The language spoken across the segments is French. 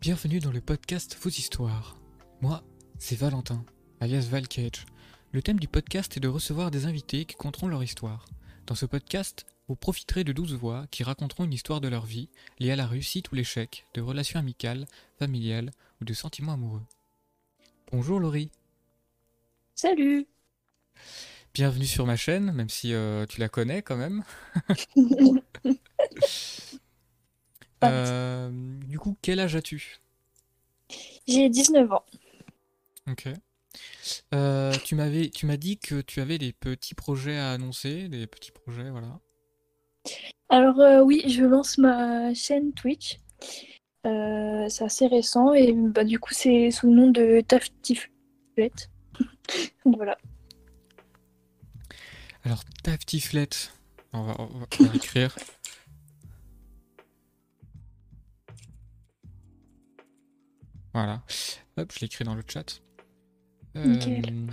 Bienvenue dans le podcast Vos histoires. Moi, c'est Valentin, alias Valcage. Le thème du podcast est de recevoir des invités qui conteront leur histoire. Dans ce podcast, vous profiterez de 12 voix qui raconteront une histoire de leur vie liée à la réussite ou l'échec, de relations amicales, familiales ou de sentiments amoureux. Bonjour Laurie. Salut Bienvenue sur ma chaîne, même si euh, tu la connais quand même. Euh, du coup, quel âge as-tu? J'ai 19 ans. Ok. Euh, tu m'avais, tu m'as dit que tu avais des petits projets à annoncer, des petits projets, voilà. Alors euh, oui, je lance ma chaîne Twitch. c'est assez récent et bah, du coup c'est sous le nom de Taftiflet. voilà. Alors Taftiflet, on va, on va écrire. Voilà. Hop, je l'écris dans le chat. Euh,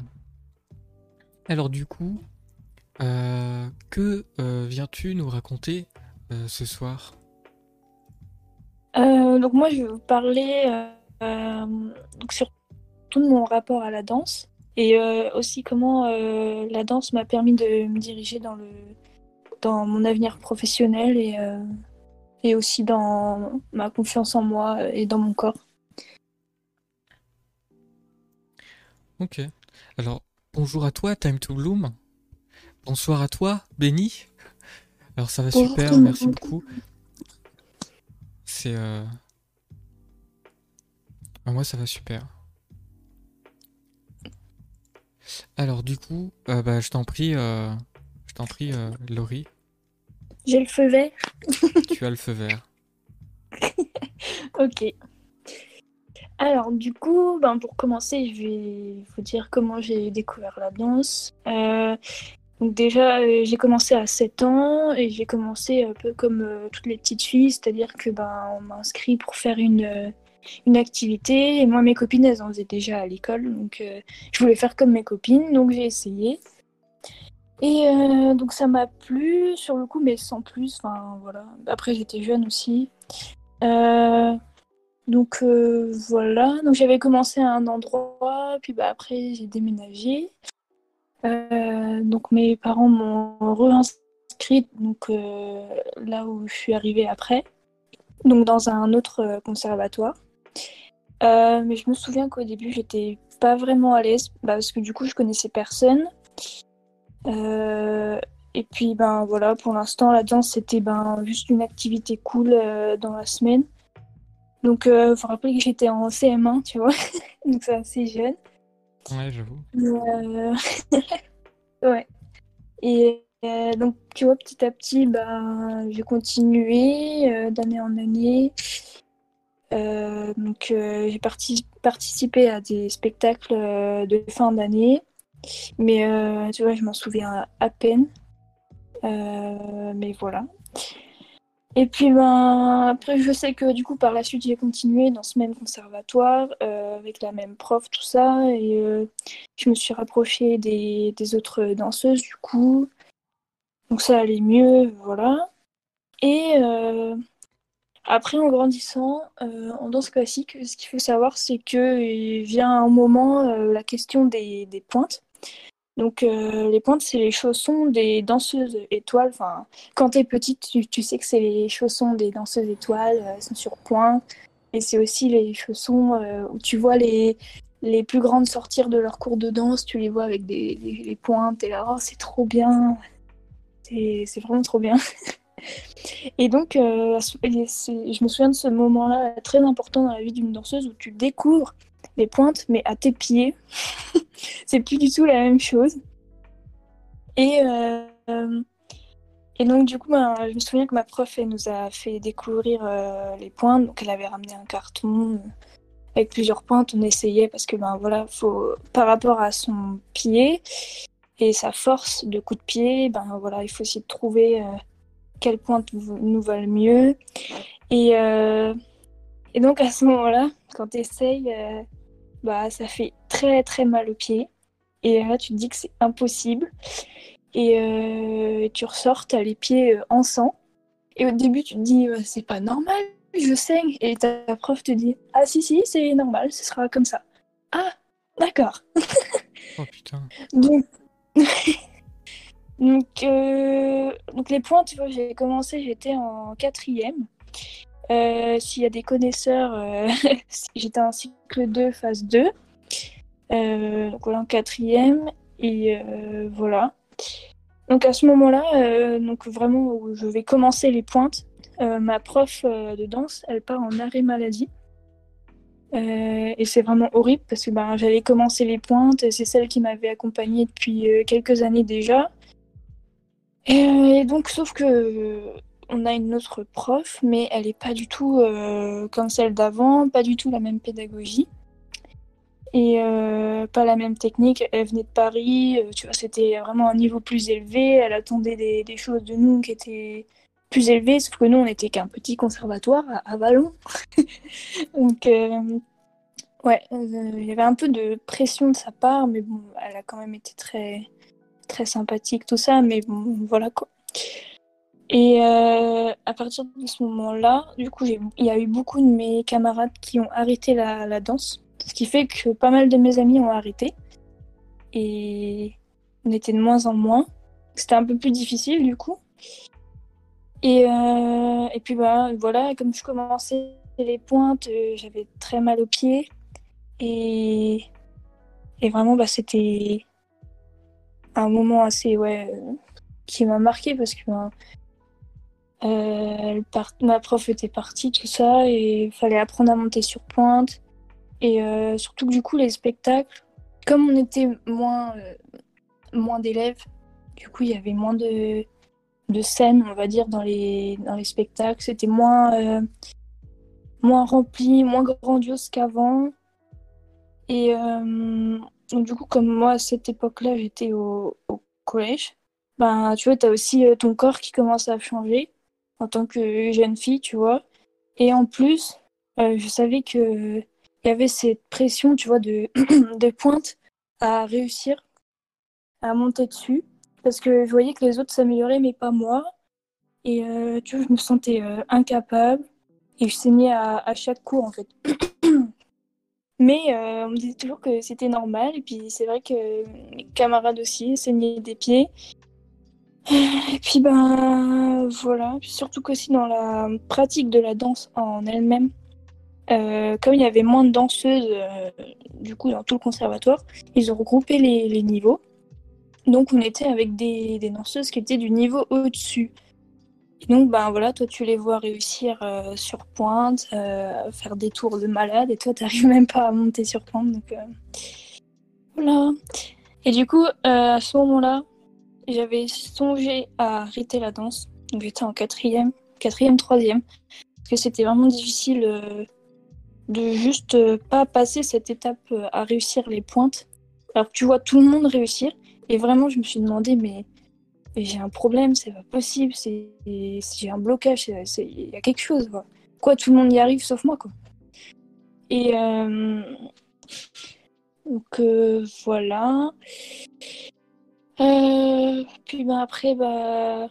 alors du coup, euh, que euh, viens-tu nous raconter ce soir? Donc moi, je vais vous parler donc surtout de mon rapport à la danse et aussi comment la danse m'a permis de me diriger dans le dans mon avenir professionnel et et aussi dans ma confiance en moi et dans mon corps. Ok. Alors, bonjour à toi, Time to Bloom. Bonsoir à toi, Benny. Alors, ça va super, merci beaucoup. C'est. Euh... Ah, moi, ça va super. Alors, du coup, euh, bah, je t'en prie, euh... je t'en prie, euh, Laurie. J'ai le feu vert. tu as le feu vert. ok. Alors, du coup, ben, pour commencer, je vais vous dire comment j'ai découvert la danse. Euh, déjà, euh, j'ai commencé à 7 ans et j'ai commencé un peu comme euh, toutes les petites filles, c'est-à-dire que ben, on m'a inscrit pour faire une, une activité et moi, mes copines, elles en faisaient déjà à l'école, donc je voulais faire comme mes copines, donc j'ai essayé. Et donc ça m'a plu sur le coup, mais sans plus. Enfin voilà. Après j'étais jeune aussi. Donc euh, voilà, donc j'avais commencé à un endroit, puis bah, après j'ai déménagé. Euh, donc mes parents m'ont réinscrit donc euh, là où je suis arrivée après, donc dans un autre conservatoire. mais je me souviens qu'au début j'étais pas vraiment à l'aise bah, parce que du coup je connaissais personne. et puis ben voilà, pour l'instant la danse c'était ben juste une activité cool dans la semaine. Donc, il euh, faut rappeler que j'étais en CM1, tu vois. Donc, c'est assez jeune. Ouais, j'avoue. Euh... ouais. Et euh, donc, tu vois, petit à petit, bah, j'ai continué d'année en année. donc, j'ai participé à des spectacles de fin d'année. Mais, tu vois, je m'en souviens à peine. mais voilà. Et puis ben, après, je sais que du coup, par la suite, j'ai continué dans ce même conservatoire euh, avec la même prof, tout ça. Et euh, je me suis rapprochée des, autres danseuses du coup. Donc ça allait mieux, voilà. Et euh, après, en grandissant, en danse classique, ce qu'il faut savoir, c'est qu'il vient un moment la question des, des pointes. Donc euh, les pointes, c'est les chaussons des danseuses étoiles. Enfin, quand tu es petite, tu, sais que c'est les chaussons des danseuses étoiles, elles sont sur pointe. Et c'est aussi les chaussons euh, où tu vois les, les plus grandes sortir de leur cours de danse, tu les vois avec des, les pointes, et là, oh, c'est trop bien. C'est vraiment trop bien. et donc, euh, je me souviens de ce moment-là très important dans la vie d'une danseuse où tu découvres les pointes, mais à tes pieds. c'est plus du tout la même chose. Et, euh, et donc, du coup, ben, je me souviens que ma prof, elle nous a fait découvrir euh, les pointes. Donc, elle avait ramené un carton avec plusieurs pointes. On essayait parce que, ben voilà, faut, par rapport à son pied et sa force de coup de pied, ben voilà, il faut essayer de trouver euh, quelle pointe nous va le mieux. Et, et donc, à ce moment-là, quand tu essayes, bah, ça fait très très mal au pied. Et là, tu te dis que c'est impossible. Et euh, tu ressors, tu as les pieds euh, en sang. Et au début, tu te dis, c'est pas normal, je saigne. Et ta prof te dit Ah, si, si, c'est normal, ce sera comme ça. Ah, d'accord. Oh putain. Donc, donc, euh, donc les points, tu vois, j'ai commencé, j'étais en quatrième. Euh, S'il y a des connaisseurs, euh, j'étais en cycle 2, phase 2. Euh, donc voilà, en quatrième. Et voilà. Donc à ce moment-là, donc vraiment où je vais commencer les pointes, ma prof de danse, elle part en arrêt maladie. Et c'est vraiment horrible parce que ben, j'avais commencé les pointes, c'est celle qui m'avait accompagnée depuis quelques années déjà. Et, donc, sauf que on a une autre prof, mais elle n'est pas du tout euh, comme celle d'avant, pas du tout la même pédagogie. Et euh, pas la même technique. Elle venait de Paris, euh, tu vois, c'était vraiment un niveau plus élevé. Elle attendait des, choses de nous qui étaient plus élevées, sauf que nous, on n'était qu'un petit conservatoire à, à Vallon. Donc, ouais, il y avait un peu de pression de sa part, mais bon, elle a quand même été très, très sympathique, tout ça, mais bon, voilà quoi. Et euh, à partir de ce moment-là, du coup, il y a eu beaucoup de mes camarades qui ont arrêté la, danse, ce qui fait que pas mal de mes amis ont arrêté. Et on était de moins en moins. C'était un peu plus difficile du coup. Et, euh, et puis bah, voilà, comme je commençais les pointes, euh, j'avais très mal aux pieds. Et, et vraiment, bah, c'était un moment assez, ouais, qui m'a marqué parce que ben, euh, ma prof était partie, tout ça, et il fallait apprendre à monter sur pointe. Et euh, surtout que du coup, les spectacles, comme on était moins, euh, moins d'élèves, du coup, il y avait moins de, de scènes, on va dire, dans les, dans les spectacles. C'était moins, moins rempli, moins grandiose qu'avant. Et donc, du coup, comme moi, à cette époque-là, j'étais au, collège, ben, tu vois, tu as aussi ton corps qui commence à changer en tant que jeune fille, tu vois. Et en plus, euh, je savais que il y avait cette pression, tu vois, de, de pointe à réussir, à monter dessus. Parce que je voyais que les autres s'amélioraient, mais pas moi. Et euh, tu vois, je me sentais euh, incapable. Et je saignais à, à chaque cours, en fait. mais on me disait toujours que c'était normal. Et puis c'est vrai que mes camarades aussi saignaient des pieds. Et puis ben voilà, surtout qu'aussi dans la pratique de la danse en elle-même, euh, comme il y avait moins de danseuses euh, du coup dans tout le conservatoire, ils ont regroupé les, niveaux. Donc on était avec des, danseuses qui étaient du niveau au-dessus. Donc ben voilà, toi tu les vois réussir euh, sur pointe, euh, faire des tours de malade, et toi t'arrives même pas à monter sur pointe. Donc voilà. Et du coup, à ce moment-là, j'avais songé à arrêter la danse. Donc j'étais en quatrième, quatrième, troisième. Parce que c'était vraiment difficile euh, de juste euh, pas passer cette étape euh, à réussir les pointes. Alors que tu vois tout le monde réussir. Et vraiment, je me suis demandé, mais, j'ai un problème, c'est pas possible, j'ai un blocage, il y a quelque chose. Quoi. Tout le monde y arrive sauf moi, quoi. Et donc voilà. Puis ben après, bah,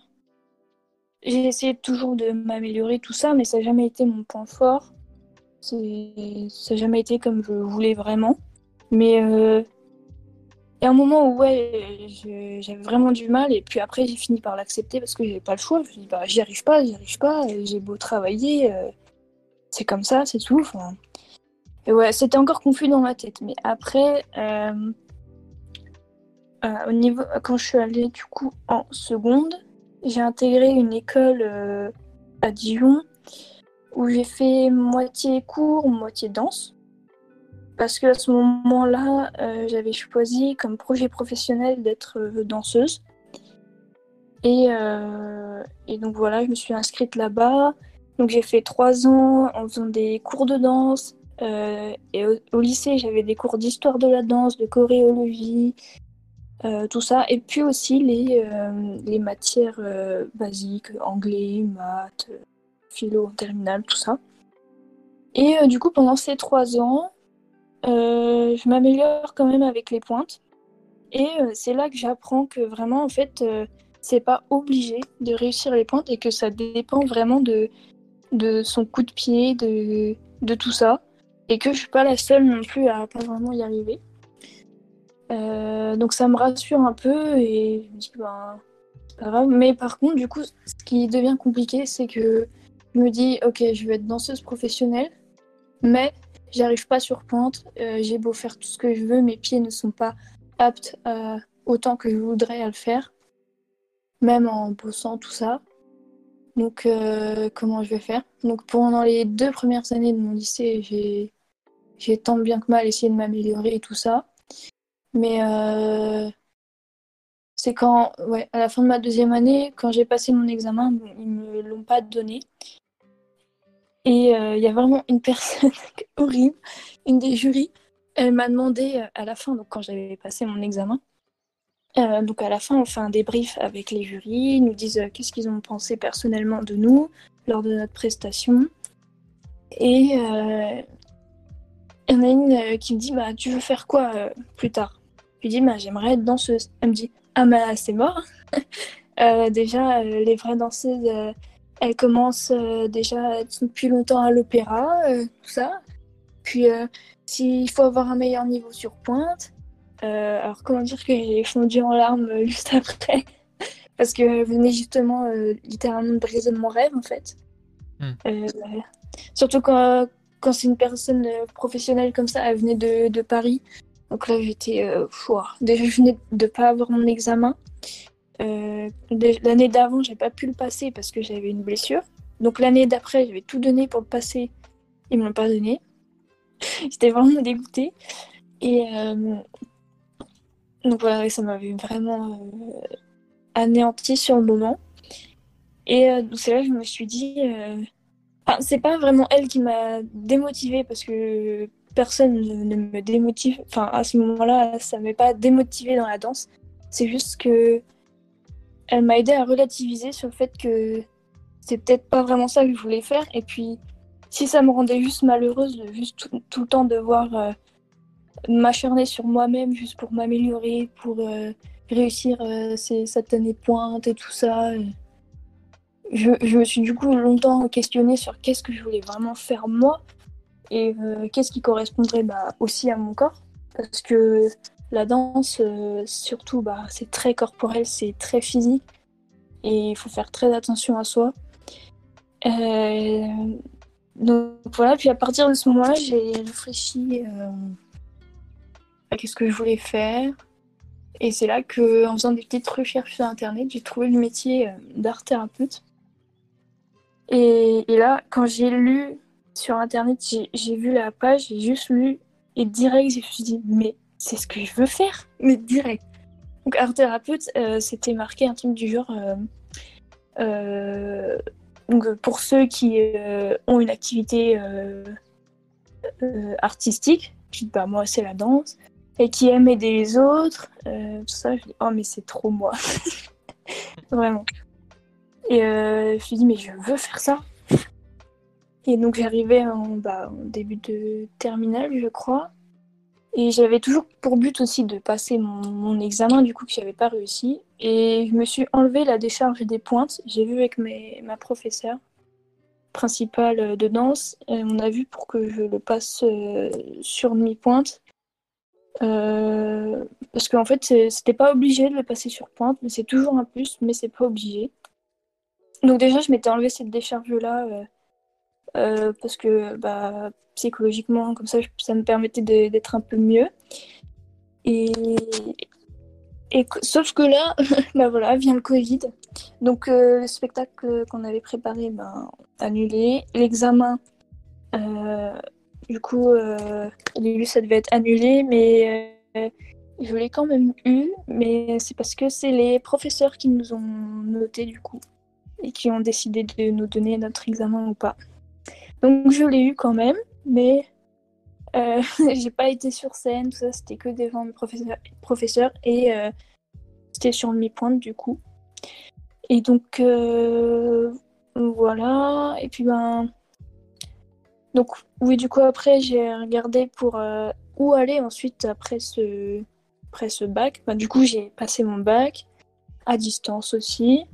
j'ai essayé toujours de m'améliorer, tout ça, mais ça n'a jamais été mon point fort. Ça n'a jamais été comme je voulais vraiment. Mais euh, il y a un moment où ouais, j'avais vraiment du mal, et puis après, j'ai fini par l'accepter parce que j'avais pas le choix. Je me dis, bah, j'y arrive pas, j'y arrive pas, j'ai beau travailler, euh, c'est comme ça, c'est tout. Enfin, et ouais, c'était encore confus dans ma tête. Mais après, euh, niveau, quand je suis allée du coup en seconde, j'ai intégré une école euh, à Dijon où j'ai fait moitié cours, moitié danse. Parce que à ce moment-là, euh, j'avais choisi comme projet professionnel d'être euh, danseuse. Et, euh, donc voilà, je me suis inscrite là-bas. Donc j'ai fait trois ans en faisant des cours de danse. Euh, et au, au lycée, j'avais des cours d'histoire de la danse, de choréologie, euh, tout ça. Et puis aussi les, euh, les matières euh, basiques, anglais, maths, philo en terminale, tout ça. Et du coup, pendant ces trois ans, je m'améliore quand même avec les pointes. Et c'est là que j'apprends que vraiment, en fait, c'est pas obligé de réussir les pointes et que ça dépend vraiment de, de son coup de pied, de, de tout ça. Et que je suis pas la seule non plus à pas vraiment y arriver. Euh, donc ça me rassure un peu et je me dis ben c'est pas grave. Mais par contre, du coup, ce qui devient compliqué, c'est que je me dis ok, je vais être danseuse professionnelle, mais j'arrive pas sur pointe. Euh, j'ai beau faire tout ce que je veux, mes pieds ne sont pas aptes autant que je voudrais à le faire, même en bossant tout ça. Donc euh, comment je vais faire? Donc pendant les deux premières années de mon lycée, j'ai tant bien que mal essayé de m'améliorer et tout ça. Mais euh, c'est quand, ouais, à la fin de ma deuxième année, quand j'ai passé mon examen, ils me l'ont pas donné. Et euh, il y a vraiment une personne horrible, une des jurys, elle m'a demandé euh, à la fin, donc quand j'avais passé mon examen, donc à la fin, on fait un débrief avec les jurys, ils nous disent qu'est-ce qu'ils ont pensé personnellement de nous lors de notre prestation. Et il y en a une qui me dit bah, Tu veux faire quoi plus tard? Lui dis, bah, j'aimerais être danseuse. Elle me dit, ah bah c'est mort. Euh, déjà, euh, les vraies danseuses, euh, elles commencent déjà depuis longtemps à l'opéra, tout ça. Puis, s'il faut avoir un meilleur niveau sur pointe, alors comment dire que j'ai fondu en larmes juste après? Parce que venait justement littéralement de briser mon rêve en fait. Hmm. surtout quand, quand c'est une personne professionnelle comme ça, elle venait de, de Paris. Donc là, j'étais. Euh, déjà, je venais de pas avoir mon examen. Euh, l'année d'avant, j'ai pas pu le passer parce que j'avais une blessure. Donc l'année d'après, j'avais tout donné pour le passer. Ils me l'ont pas donné. J'étais vraiment dégoûtée. Et euh, donc voilà, ça m'avait vraiment euh, anéanti sur le moment. Et c'est là que je me suis dit. Enfin, c'est pas vraiment elle qui m'a démotivée parce que personne ne me démotive. Enfin, à ce moment-là, ça ne m'est pas démotivé dans la danse. C'est juste que elle m'a aidé à relativiser sur le fait que c'est peut-être pas vraiment ça que je voulais faire. Et puis, si ça me rendait juste malheureuse juste tout, le temps devoir euh, m'acharner sur moi-même juste pour m'améliorer, pour euh, réussir euh, ces certaines pointes et tout ça. Je, je, me suis du coup longtemps questionnée sur qu'est-ce que je voulais vraiment faire moi et euh, qu'est-ce qui correspondrait bah, aussi à mon corps? Parce que la danse, euh, surtout, bah, c'est très corporel, c'est très physique. Et il faut faire très attention à soi. Euh, donc voilà, puis à partir de ce moment-là, j'ai réfléchi à qu'est-ce que je voulais faire. Et c'est là que, en faisant des petites recherches sur Internet, j'ai trouvé le métier d'art thérapeute. Et, et, là, quand j'ai lu sur internet, j'ai vu la page, j'ai juste lu et direct, je me suis dit, mais c'est ce que je veux faire, mais direct. Donc, art thérapeute, euh, c'était marqué un truc du genre. Euh, euh, donc, pour ceux qui ont une activité artistique, je dis, bah, moi, c'est la danse, et qui aiment aider les autres, tout ça, je dis, oh, mais c'est trop moi. Vraiment. Et je me suis dit, mais je veux faire ça. Et donc j'arrivais en, bah, en début de terminale, je crois. Et j'avais toujours pour but aussi de passer mon, examen, du coup, que j'avais pas réussi. Et je me suis enlevé la décharge des pointes. J'ai vu avec mes, ma professeure principale de danse. On a vu pour que je le passe euh, sur mi-pointe. Euh, parce qu'en fait, c'était pas obligé de le passer sur pointe, mais c'est toujours un plus, mais c'est pas obligé. Donc déjà, je m'étais enlevé cette décharge-là euh, euh, parce que bah, psychologiquement, comme ça, ça me permettait d'être un peu mieux. Et, sauf que là, bah voilà, vient le Covid. Donc euh, le spectacle qu'on avait préparé, ben, annulé. L'examen, euh, du coup, au début, ça devait être annulé, mais je l'ai quand même eu. Mais c'est parce que c'est les professeurs qui nous ont noté du coup et qui ont décidé de nous donner notre examen ou pas. Donc je l'ai eu quand même, mais euh, j'ai pas été sur scène, tout ça, c'était que devant le professeur, et euh, c'était sur mi-pointe du coup. Et donc euh, voilà, et puis ben. Donc oui, du coup après j'ai regardé pour où aller ensuite après ce, après ce bac. Ben, du coup j'ai passé mon bac à distance aussi.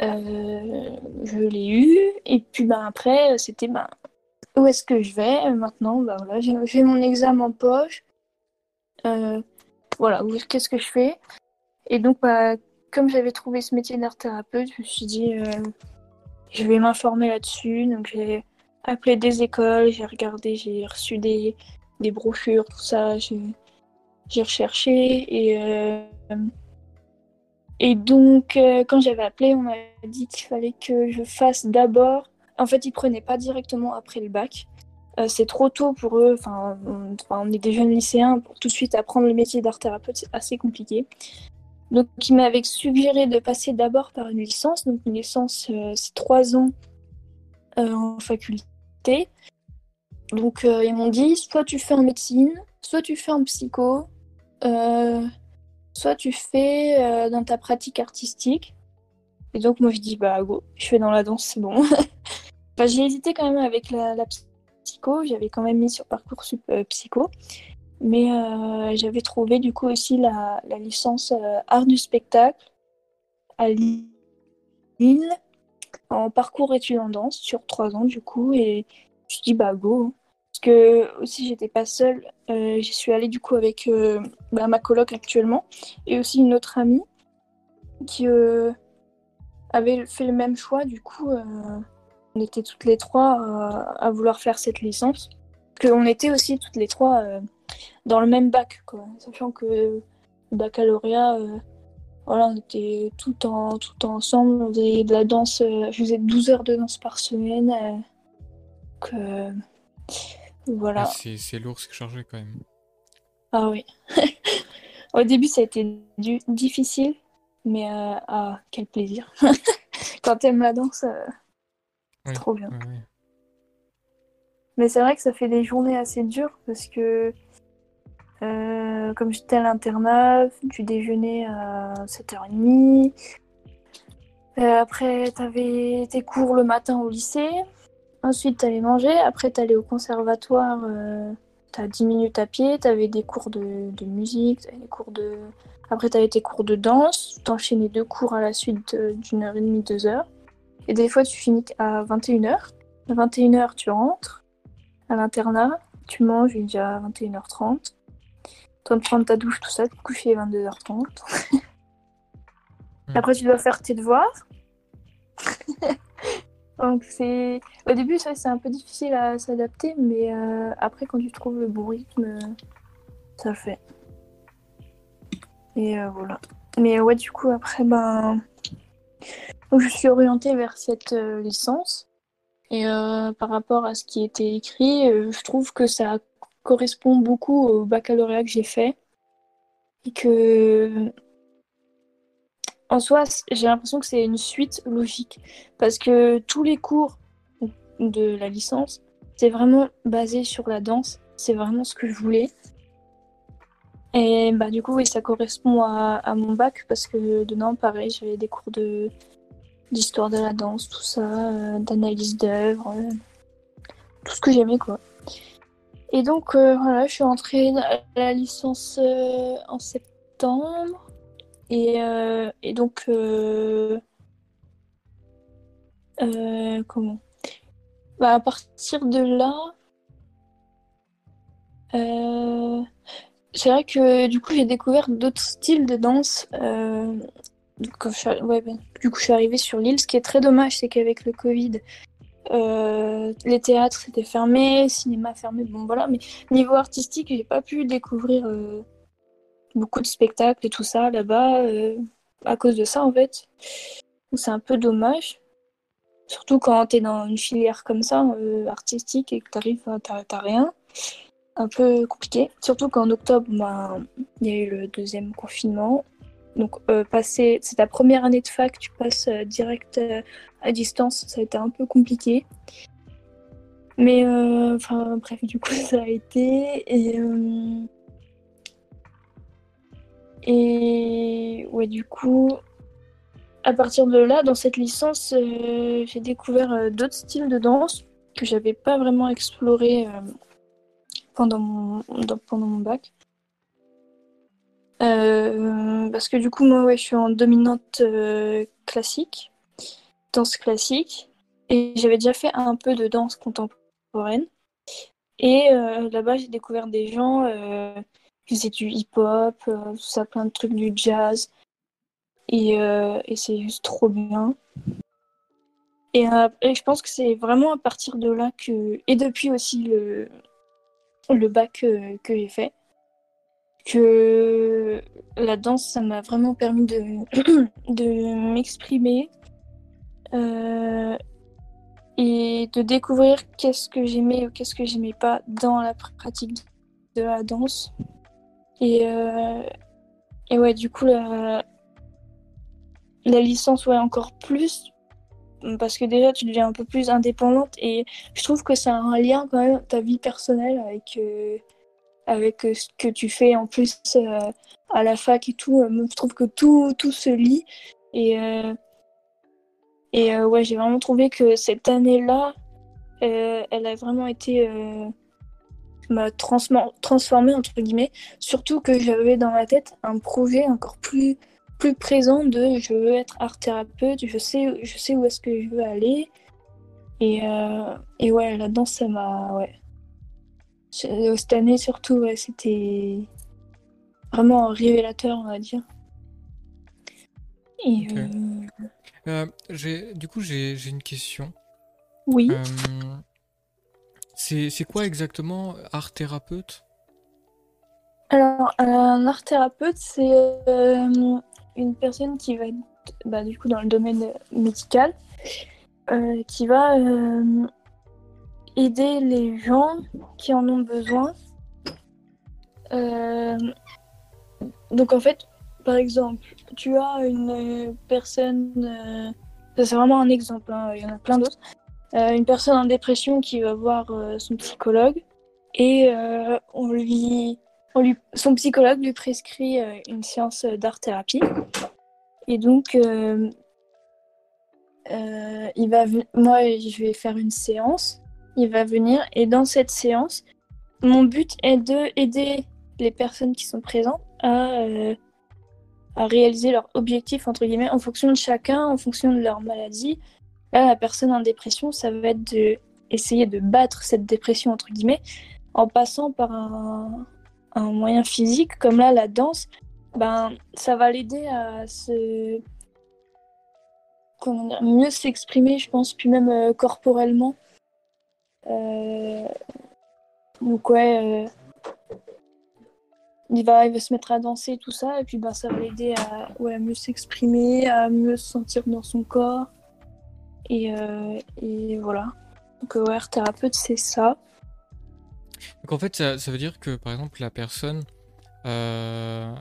Je l'ai eu. Et puis ben, après, c'était ben, où est-ce que je vais maintenant? Ben, voilà, J'ai mon examen en poche. voilà, qu'est-ce que je fais? Et donc, bah, comme j'avais trouvé ce métier d'art thérapeute, je me suis dit, je vais m'informer là-dessus. Donc, j'ai appelé des écoles, j'ai regardé, j'ai reçu des, des brochures, tout ça. J'ai recherché et, euh, et donc euh, quand j'avais appelé, on m'a dit qu'il fallait que je fasse d'abord. En fait, ils prenaient pas directement après le bac. Euh, c'est trop tôt pour eux. Enfin, on, est des jeunes lycéens pour tout de suite apprendre le métier d'art thérapeute, c'est assez compliqué. Donc, ils m'avaient suggéré de passer d'abord par une licence. Donc, une licence, c'est trois ans en faculté. Donc ils m'ont dit soit tu fais en médecine, soit tu fais en psycho, euh, soit tu fais euh, dans ta pratique artistique. Et donc moi je dis bah go, je fais dans la danse, c'est bon. j'ai hésité quand même avec la, psycho, j'avais quand même mis sur parcours euh, psycho. Mais j'avais trouvé du coup aussi la, la licence art du spectacle à Lille en parcours études en danse sur trois ans du coup et je dis bah go que aussi j'étais pas seule. Euh, j'y suis allée du coup avec euh, bah, ma coloc actuellement et aussi une autre amie qui euh, avait fait le même choix. Du coup, on était toutes les trois à vouloir faire cette licence. on était aussi toutes les trois dans le même bac, quoi. Sachant que le baccalauréat, voilà, on était tout, en, tout ensemble. On faisait de la danse, je faisais 12 heures de danse par semaine. que voilà. c'est lourd, c'est chargé quand même. Ah oui. Au début, ça a été du difficile, mais euh, ah, quel plaisir. Quand t'aimes la danse, euh, trop bien. Mais c'est vrai que ça fait des journées assez dures parce que, euh, comme j'étais à l'internat, tu déjeunais à 7h30. après, t'avais tes cours le matin au lycée. Ensuite, tu allais manger. Après, tu allais au conservatoire. Euh, tu as 10 minutes à pied. Tu avais des cours de, musique. des cours de... Après, tu avais tes cours de danse. Tu enchaînais deux cours à la suite d'une heure et demie, deux heures. Et des fois, tu finis à 21h. À 21h, tu rentres à l'internat. Tu manges déjà à 21h30. Tu de prendre ta douche, tout ça. Tu te coucher à 22h30. Après, tu dois faire tes devoirs. Donc c'est au début c'est un peu difficile à s'adapter, mais euh, après quand tu trouves le bon rythme, ça fait. Et euh, voilà. Mais ouais du coup après ben je suis orientée vers cette euh, licence et par rapport à ce qui était écrit, je trouve que ça correspond beaucoup au baccalauréat que j'ai fait et que en soi, j'ai l'impression que c'est une suite logique. Parce que tous les cours de la licence, c'est vraiment basé sur la danse. C'est vraiment ce que je voulais. Et bah, du coup, oui, ça correspond à, mon bac parce que dedans, pareil, j'avais des cours de d'histoire de la danse, tout ça, euh, d'analyse d'œuvres, euh, tout ce que j'aimais, quoi. Et donc, euh, voilà, je suis entrée à la licence en septembre. Et, euh, et donc, euh, euh, comment? Bah, À partir de là, c'est vrai que du coup, j'ai découvert d'autres styles de danse. Donc, ben, du coup, je suis arrivée sur l'île. Ce qui est très dommage, c'est qu'avec le Covid, les théâtres étaient fermés, cinéma fermé, bon voilà. Mais niveau artistique, j'ai pas pu découvrir beaucoup de spectacles et tout ça là-bas euh, à cause de ça en fait. C'est un peu dommage. Surtout quand tu es dans une filière comme ça, euh, artistique, et que tu arrives, t'as rien. Un peu compliqué. Surtout qu'en octobre, ben, il y a eu le deuxième confinement. Donc, euh, passer, c'est ta première année de fac, tu passes direct à distance, ça a été un peu compliqué. Mais, enfin, bref, du coup, ça a été. Et et ouais, du coup, à partir de là, dans cette licence, euh, j'ai découvert euh, d'autres styles de danse que j'avais pas vraiment exploré euh, pendant, mon, pendant mon bac. parce que du coup, moi, ouais, je suis en dominante classique. danse classique et j'avais déjà fait un peu de danse contemporaine. Et là-bas, j'ai découvert des gens euh, faisaient du hip-hop, euh, ça, plein de trucs, du jazz. Et, et c'est juste trop bien. Et, et je pense que c'est vraiment à partir de là que. Et depuis aussi le, bac que j'ai fait, que la danse, ça m'a vraiment permis de, m'exprimer euh, et de découvrir qu'est-ce que j'aimais ou qu'est-ce que j'aimais pas dans la pratique de la danse. Et, euh, et ouais, du coup, la, la licence, ouais, encore plus. Parce que déjà, tu deviens un peu plus indépendante et je trouve que a un lien quand même, ta vie personnelle avec, euh, avec ce que tu fais en plus à la fac et tout. Je trouve que tout, tout se lit. Et, et euh, ouais, j'ai vraiment trouvé que cette année-là, euh, elle a vraiment été euh, transformée, entre guillemets. Surtout que j'avais dans ma tête un projet encore plus, plus présent de je veux être art thérapeute, je sais, je sais où est-ce que je veux aller. Et, et ouais, là-dedans, ça m'a. Ouais. Cette année, surtout, ouais, c'était vraiment révélateur, on va dire. Et. Euh, du coup, j'ai une question. Oui. Euh, c'est quoi exactement art thérapeute? Alors, un art thérapeute, c'est euh, une personne qui va être bah, dans le domaine médical, qui va aider les gens qui en ont besoin. donc en fait, par exemple, tu as une personne, euh, c'est vraiment un exemple, hein, il y en a plein d'autres, euh, une personne en dépression qui va voir euh, son psychologue et lui, on lui, son psychologue lui prescrit une séance d'art-thérapie. Et donc, il va, moi, je vais faire une séance, il va venir et dans cette séance, mon but est de aider les personnes qui sont présentes à à réaliser leur objectif, entre guillemets, en fonction de chacun, en fonction de leur maladie. Là, la personne en dépression, ça va être de essayer de battre cette dépression, entre guillemets, en passant par un, moyen physique, comme là, la danse. Ben, ça va l'aider à se... Comment dire, mieux s'exprimer, je pense, puis même euh, corporellement. Euh... Donc, ouais... Euh, il va, se mettre à danser, tout ça, et puis bah, ça va l'aider à, ouais, mieux s'exprimer, à mieux se sentir dans son corps. Et, euh, et voilà. Donc, ouais, thérapeute, c'est ça. Donc, en fait, ça, ça, veut dire que, par exemple, la personne, euh,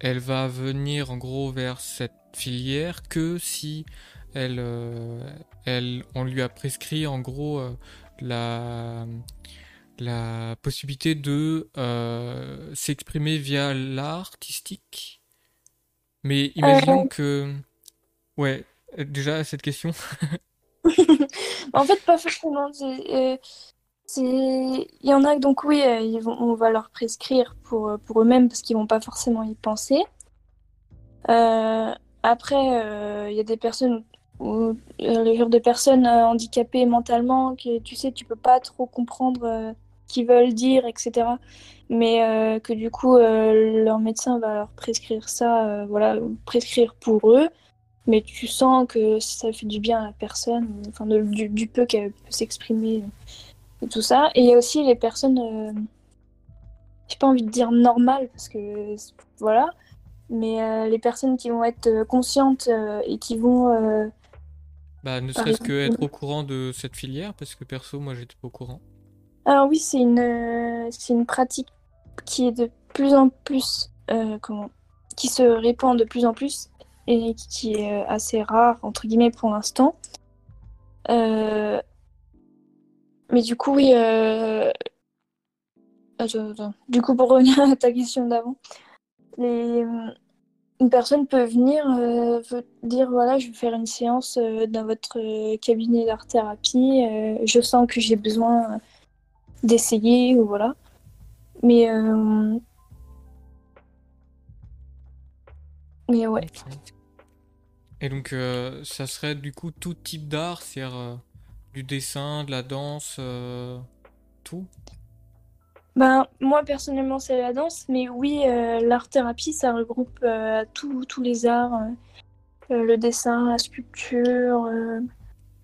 elle va venir en gros vers cette filière que si elle, euh, elle, on lui a prescrit en gros la la possibilité de euh, s'exprimer via l'art artistique. Mais imaginons euh. que... Ouais, déjà cette question. en fait, pas forcément. Euh, il y en a donc oui, ils vont, on va leur prescrire pour, pour eux-mêmes parce qu'ils vont pas forcément y penser. après, il y a des personnes ou le genre de personnes handicapées mentalement que tu sais, tu peux pas trop comprendre qu'ils veulent dire, etc. Mais euh, que du coup, euh, leur médecin va leur prescrire ça, euh, voilà, prescrire pour eux. Mais tu sens que ça fait du bien à la personne, enfin, du, peu qu'elle peut s'exprimer et tout ça. Et il y a aussi les personnes, j'ai pas envie de dire normales, parce que voilà, mais les personnes qui vont être conscientes et qui vont. bah, ne serait-ce que être au courant de cette filière, parce que perso, moi j'étais pas au courant. Alors oui, c'est une, euh, c'est une pratique qui est de plus en plus, euh, comment, qui se répand de plus en plus et qui est euh, assez rare, entre guillemets, pour l'instant. mais du coup, oui. Attends, attends. Du coup, pour revenir à ta question d'avant, les... une personne peut venir dire voilà, je vais faire une séance dans votre cabinet d'art-thérapie, je sens que j'ai besoin d'essayer, ou voilà. Mais, euh... mais ouais. Et donc, euh, ça serait du coup tout type d'art, c'est-à-dire euh, du dessin, de la danse, euh, tout? Ben, moi personnellement c'est la danse, mais oui, l'art-thérapie ça regroupe tous les arts, le dessin, la sculpture,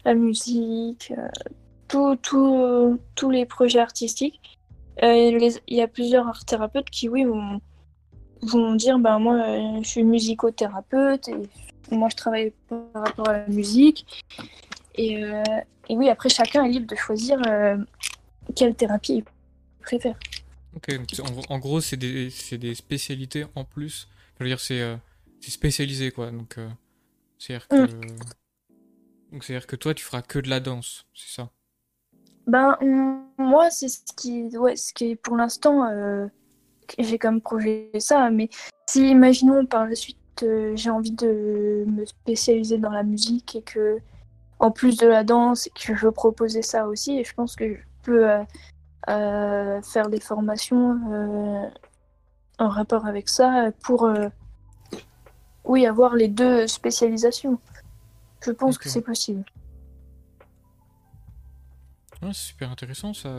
la musique, tous les projets artistiques. Il y a plusieurs art-thérapeutes qui, oui, vont, vont dire, ben moi euh, je suis musicothérapeute et moi je travaille par rapport à la musique. Et, euh, et oui, après chacun est libre de choisir euh, quelle thérapie il préfère. Ok, donc en, en gros, c'est des, c'est des spécialités en plus. Je veux dire, c'est euh, spécialisé, quoi. Donc, c'est-à-dire que... Donc, c'est-à-dire que toi, tu feras que de la danse, c'est ça? Ben, moi, c'est ce qui, ouais, ce qui est pour l'instant, j'ai comme projet ça. Mais si, imaginons, par la suite, euh, j'ai envie de me spécialiser dans la musique et que, en plus de la danse, et que je veux proposer ça aussi, et je pense que je peux euh, euh, faire des formations en rapport avec ça pour, oui, avoir les deux spécialisations. Je pense que c'est possible. Ouais, c'est super intéressant, ça.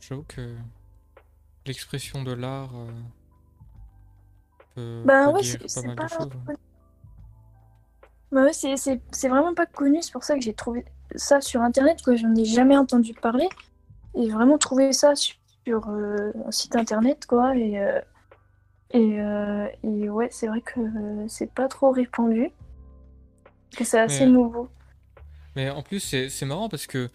J'avoue que l'expression de l'art euh, peut, Ben peut ouais, dire pas c'est mal pas... de choses. ouais. Bah ouais, c'est vraiment pas connu, c'est pour ça que j'ai trouvé ça sur internet, quoi. J'en ai jamais entendu parler. Et vraiment trouvé ça sur, sur, euh, un site internet, quoi. Et, euh, et, et ouais, c'est vrai que c'est pas trop répandu, que c'est assez Mais- nouveau. Mais en plus, c'est marrant parce que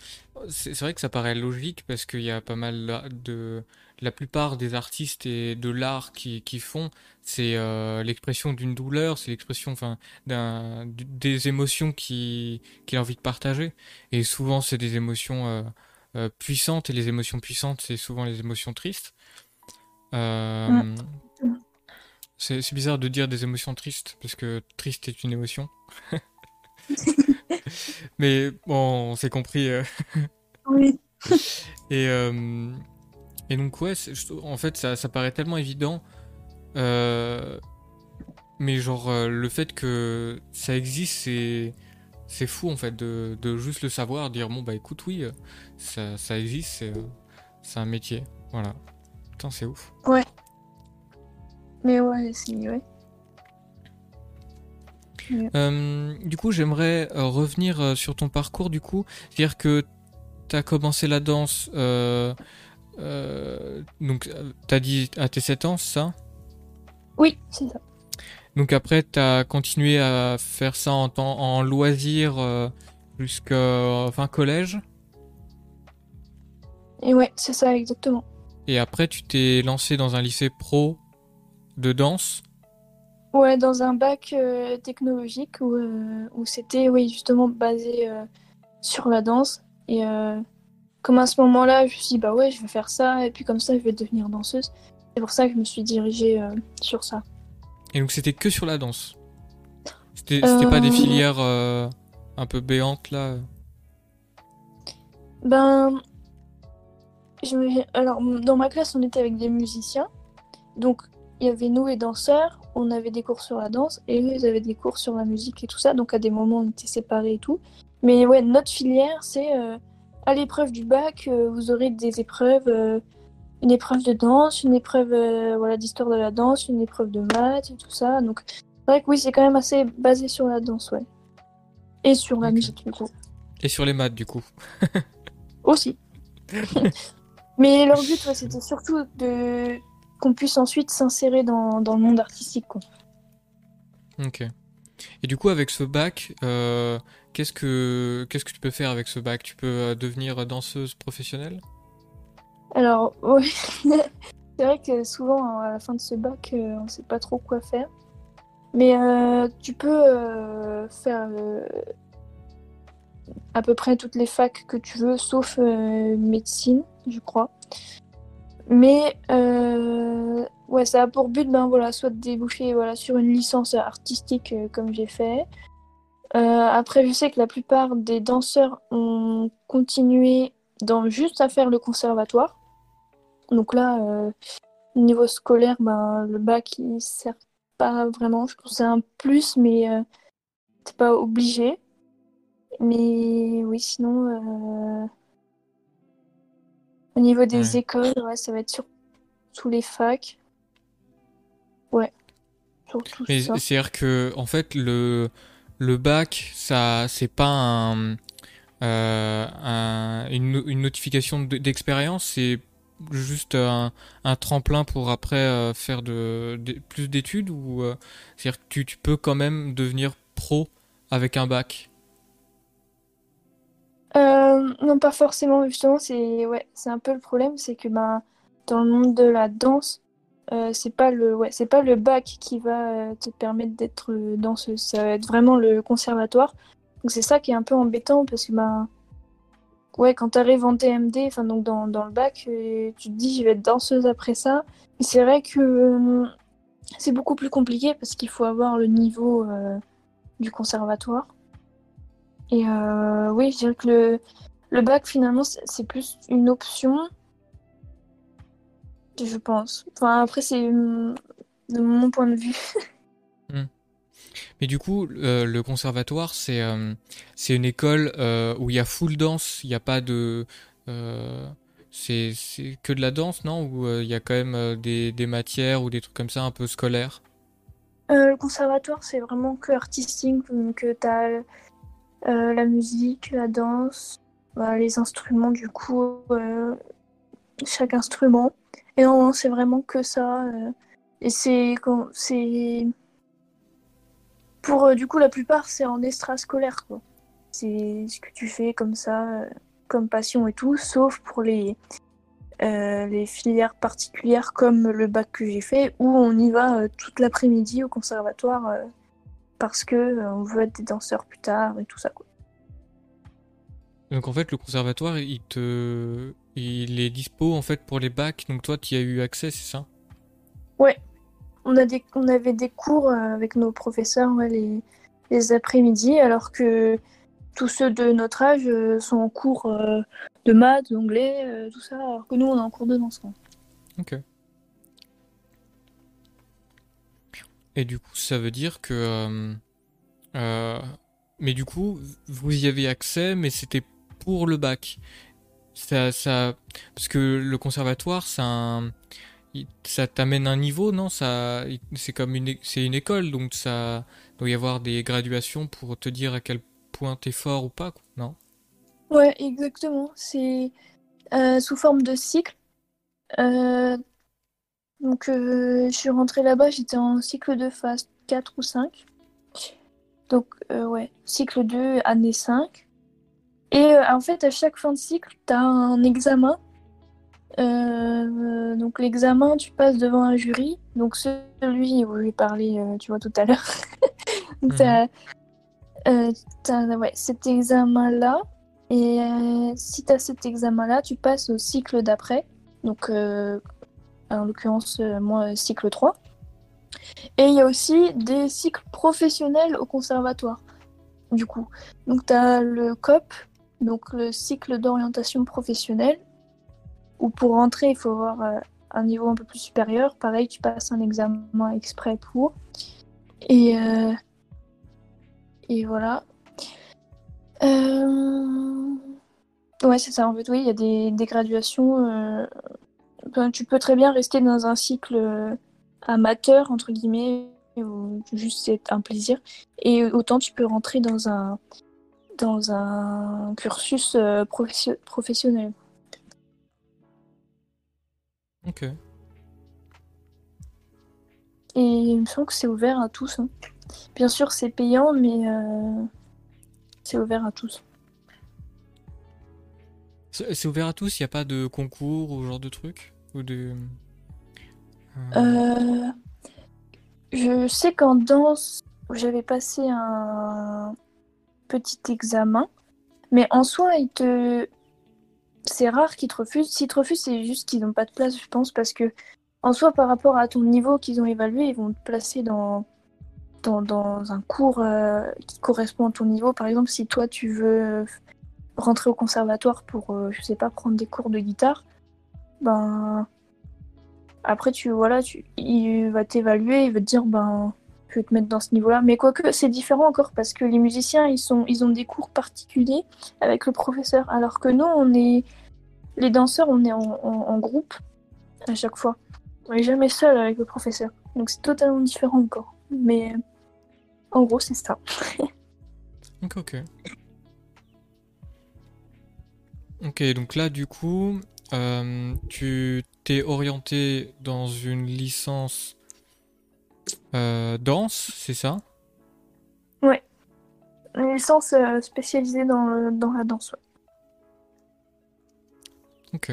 c'est c'est vrai que ça paraît logique parce qu'il y a pas mal de... La plupart des artistes et de l'art qui, qui font, c'est euh, l'expression d'une douleur, c'est l'expression enfin, des émotions qui, qu'il a envie de partager. Et souvent, c'est des émotions euh, euh, puissantes et les émotions puissantes, c'est souvent les émotions tristes. C'est bizarre de dire des émotions tristes parce que triste est une émotion. Mais bon, on s'est compris. Oui. Et, et donc, ouais, en fait, ça, ça paraît tellement évident. euh, mais genre, euh, le fait que ça existe, c'est, c'est fou, en fait, de, de juste le savoir, dire, bon, bah écoute, oui, euh, ça, ça existe, c'est, un métier. Voilà. Putain, c'est ouf. Mais ouais, c'est... Ouais. Euh, du coup, j'aimerais revenir sur ton parcours, du coup. C'est-à-dire que tu as commencé la danse, euh, euh, donc, tu as dit à tes 7 ans, ça? Oui, c'est ça. Donc après, tu as continué à faire ça en, temps, en loisir euh, jusqu'à fin collège? Et ouais, c'est ça, exactement. Et après, tu t'es lancé dans un lycée pro de danse? Ouais, dans un bac euh, technologique où, où c'était oui, justement basé sur la danse. Et comme à ce moment-là, je me suis dit, bah ouais, je vais faire ça, et puis comme ça, je vais devenir danseuse. C'est pour ça que je me suis dirigée euh, sur ça. Et donc c'était que sur la danse? C'était pas des Euh. filières euh, un peu béantes là. Ben, je me- alors dans ma classe, on était avec des musiciens. Donc, il y avait nous les danseurs, on avait des cours sur la danse, et eux, ils avaient des cours sur la musique et tout ça. Donc, à des moments, on était séparés et tout. Mais ouais, notre filière, c'est à l'épreuve du bac, euh, vous aurez des épreuves, euh, une épreuve de danse, une épreuve euh, voilà, d'histoire de la danse, une épreuve de maths et tout ça. Donc, c'est vrai que oui, c'est quand même assez basé sur la danse, ouais. Et sur la musique, du coup. Et sur les maths du coup. Aussi. Mais leur but, ouais, c'était surtout de qu'on puisse ensuite s'insérer dans, dans le monde artistique. Quoi. Ok. Et du coup avec ce bac, euh, qu'est-ce que qu'est-ce que tu peux faire avec ce bac? Tu peux euh, devenir danseuse professionnelle? Alors, ouais. c'est vrai que souvent, à la fin de ce bac, euh, on sait pas trop quoi faire. Mais euh, tu peux faire à peu près toutes les facs que tu veux, sauf médecine, je crois. Mais ouais, ça a pour but, ben voilà, soit de déboucher voilà, sur une licence artistique comme j'ai fait. Euh, après, je sais que la plupart des danseurs ont continué dans juste à faire le conservatoire. Donc là, euh, niveau scolaire, ben, le bac il sert pas vraiment. Je pense que c'est un plus, mais euh, t'es pas obligé. Mais oui, sinon, euh, au niveau des Ouais. écoles, ouais, ça va être sur tous les facs. Ouais, surtout Mais ça. c'est-à-dire que, en fait, le, le bac, ça, c'est pas euh, un- une, no- une notification de- d'expérience, c'est juste un, tremplin pour après euh, faire plus d'études ou euh, c'est-à-dire tu, peux quand même devenir pro avec un bac? Non, pas forcément, justement, c'est un peu le problème, c'est que ben, dans le monde de la danse, euh, c'est pas le ouais, c'est pas le bac qui va euh, te permettre d'être euh, danseuse, ça va être vraiment le conservatoire. Donc c'est ça qui est un peu embêtant parce que ben ouais, quand tu arrives en TMD, enfin donc dans, dans le bac, tu te dis je vais être danseuse après ça. C'est vrai que c'est beaucoup plus compliqué parce qu'il faut avoir le niveau du conservatoire. Et oui, je dirais que le, le bac, finalement, c'est plus une option, je pense. Enfin, après, c'est hum, de mon point de vue. Mais du coup, euh, le conservatoire, c'est euh, c'est une école euh, où il y a full danse, il n'y a pas de... euh, c'est que de la danse, non? Ou il y a quand même des, des matières ou des trucs comme ça un peu scolaires? Le conservatoire, c'est vraiment que artistique, donc tu as la musique, la danse, bah, les instruments, du coup, chaque instrument. Et non, c'est vraiment que ça. euh, et c'est c'est pour euh, du coup la plupart c'est en extrascolaire quoi. C'est ce que tu fais comme ça, euh, comme passion et tout, sauf pour les les filières particulières comme le bac que j'ai fait où on y va euh, toute l'après-midi au conservatoire parce que on veut être des danseurs plus tard et tout ça quoi. Donc en fait, le conservatoire, il te... Il est dispo en fait pour les bacs, donc toi, tu y as eu accès, c'est ça? Ouais, on a des on avait des cours euh, avec nos professeurs ouais, les les après-midi alors que tous ceux de notre âge euh, sont en cours euh, de maths, d'anglais, euh, tout ça, alors que nous on est en cours de danse. quoi. Ok. Et du coup, ça veut dire que... euh, mais du coup, vous y avez accès, mais c'était pour le bac. Ça, ça... Parce que le conservatoire, c'est un... Ça t'amène un niveau, non? Ça, c'est comme une, c'est une école, donc ça doit y avoir des graduations pour te dire à quel point t'es fort ou pas, non? Ouais, exactement. C'est euh, sous forme de cycle. Euh, donc euh, je suis rentrée là-bas, j'étais en cycle de phase 4 ou 5. Donc ouais, cycle 2, année 5. Et euh, en fait, à chaque fin de cycle, tu as un examen. Euh, donc l'examen, tu passes devant un jury. Donc celui où j'ai parlé, euh, tu vois, tout à l'heure. donc Mhm. t'as, ouais, cet examen-là. Et si tu as cet examen-là, tu passes au cycle d'après. Donc en l'occurrence, moi, cycle 3. Et il y a aussi des cycles professionnels au conservatoire, du coup. Donc, tu as le COP, donc le cycle d'orientation professionnelle, où pour rentrer, il faut avoir euh, un niveau un peu plus supérieur. Pareil, tu passes un examen exprès pour. Et, euh, et voilà. Euh, Ouais, c'est ça, en fait, oui, il y a des, des graduations. euh, tu peux très bien rester dans un cycle amateur, entre guillemets, juste c'est un plaisir. Et autant tu peux rentrer dans un, dans un cursus euh, professio- professionnel. Ok. Et il me semble que c'est ouvert à tous. hein. Bien sûr, c'est payant, mais euh, c'est ouvert à tous. C'est ouvert à tous, il n'y a pas de concours ou genre de truc? Ou de... Euh, Euh, je sais qu'en danse, j'avais passé un petit examen, mais en soi, ils te... c'est rare qu'ils te refusent. S'ils te refusent, c'est juste qu'ils n'ont pas de place, je pense, parce que en soi, par rapport à ton niveau qu'ils ont évalué, ils vont te placer dans, dans, dans un cours euh, qui correspond à ton niveau. Par exemple, si toi, tu veux rentrer au conservatoire pour, euh, je sais pas, prendre des cours de guitare, ben après tu voilà, tu, il va t'évaluer, il va te dire ben te mettre dans ce niveau-là. Mais quoique, c'est différent encore parce que les musiciens, ils, sont, ils ont des cours particuliers avec le professeur. Alors que nous, on est. Les danseurs, on est en groupe à chaque fois. On n'est jamais seul avec le professeur. Donc c'est totalement différent encore. Mais en gros, c'est ça. Ok, ok. Ok, donc là, du coup, euh, tu t'es orienté dans une licence euh, danse, c'est ça? Une licence euh, spécialisée dans, le- dans la danse. ouais. Ok.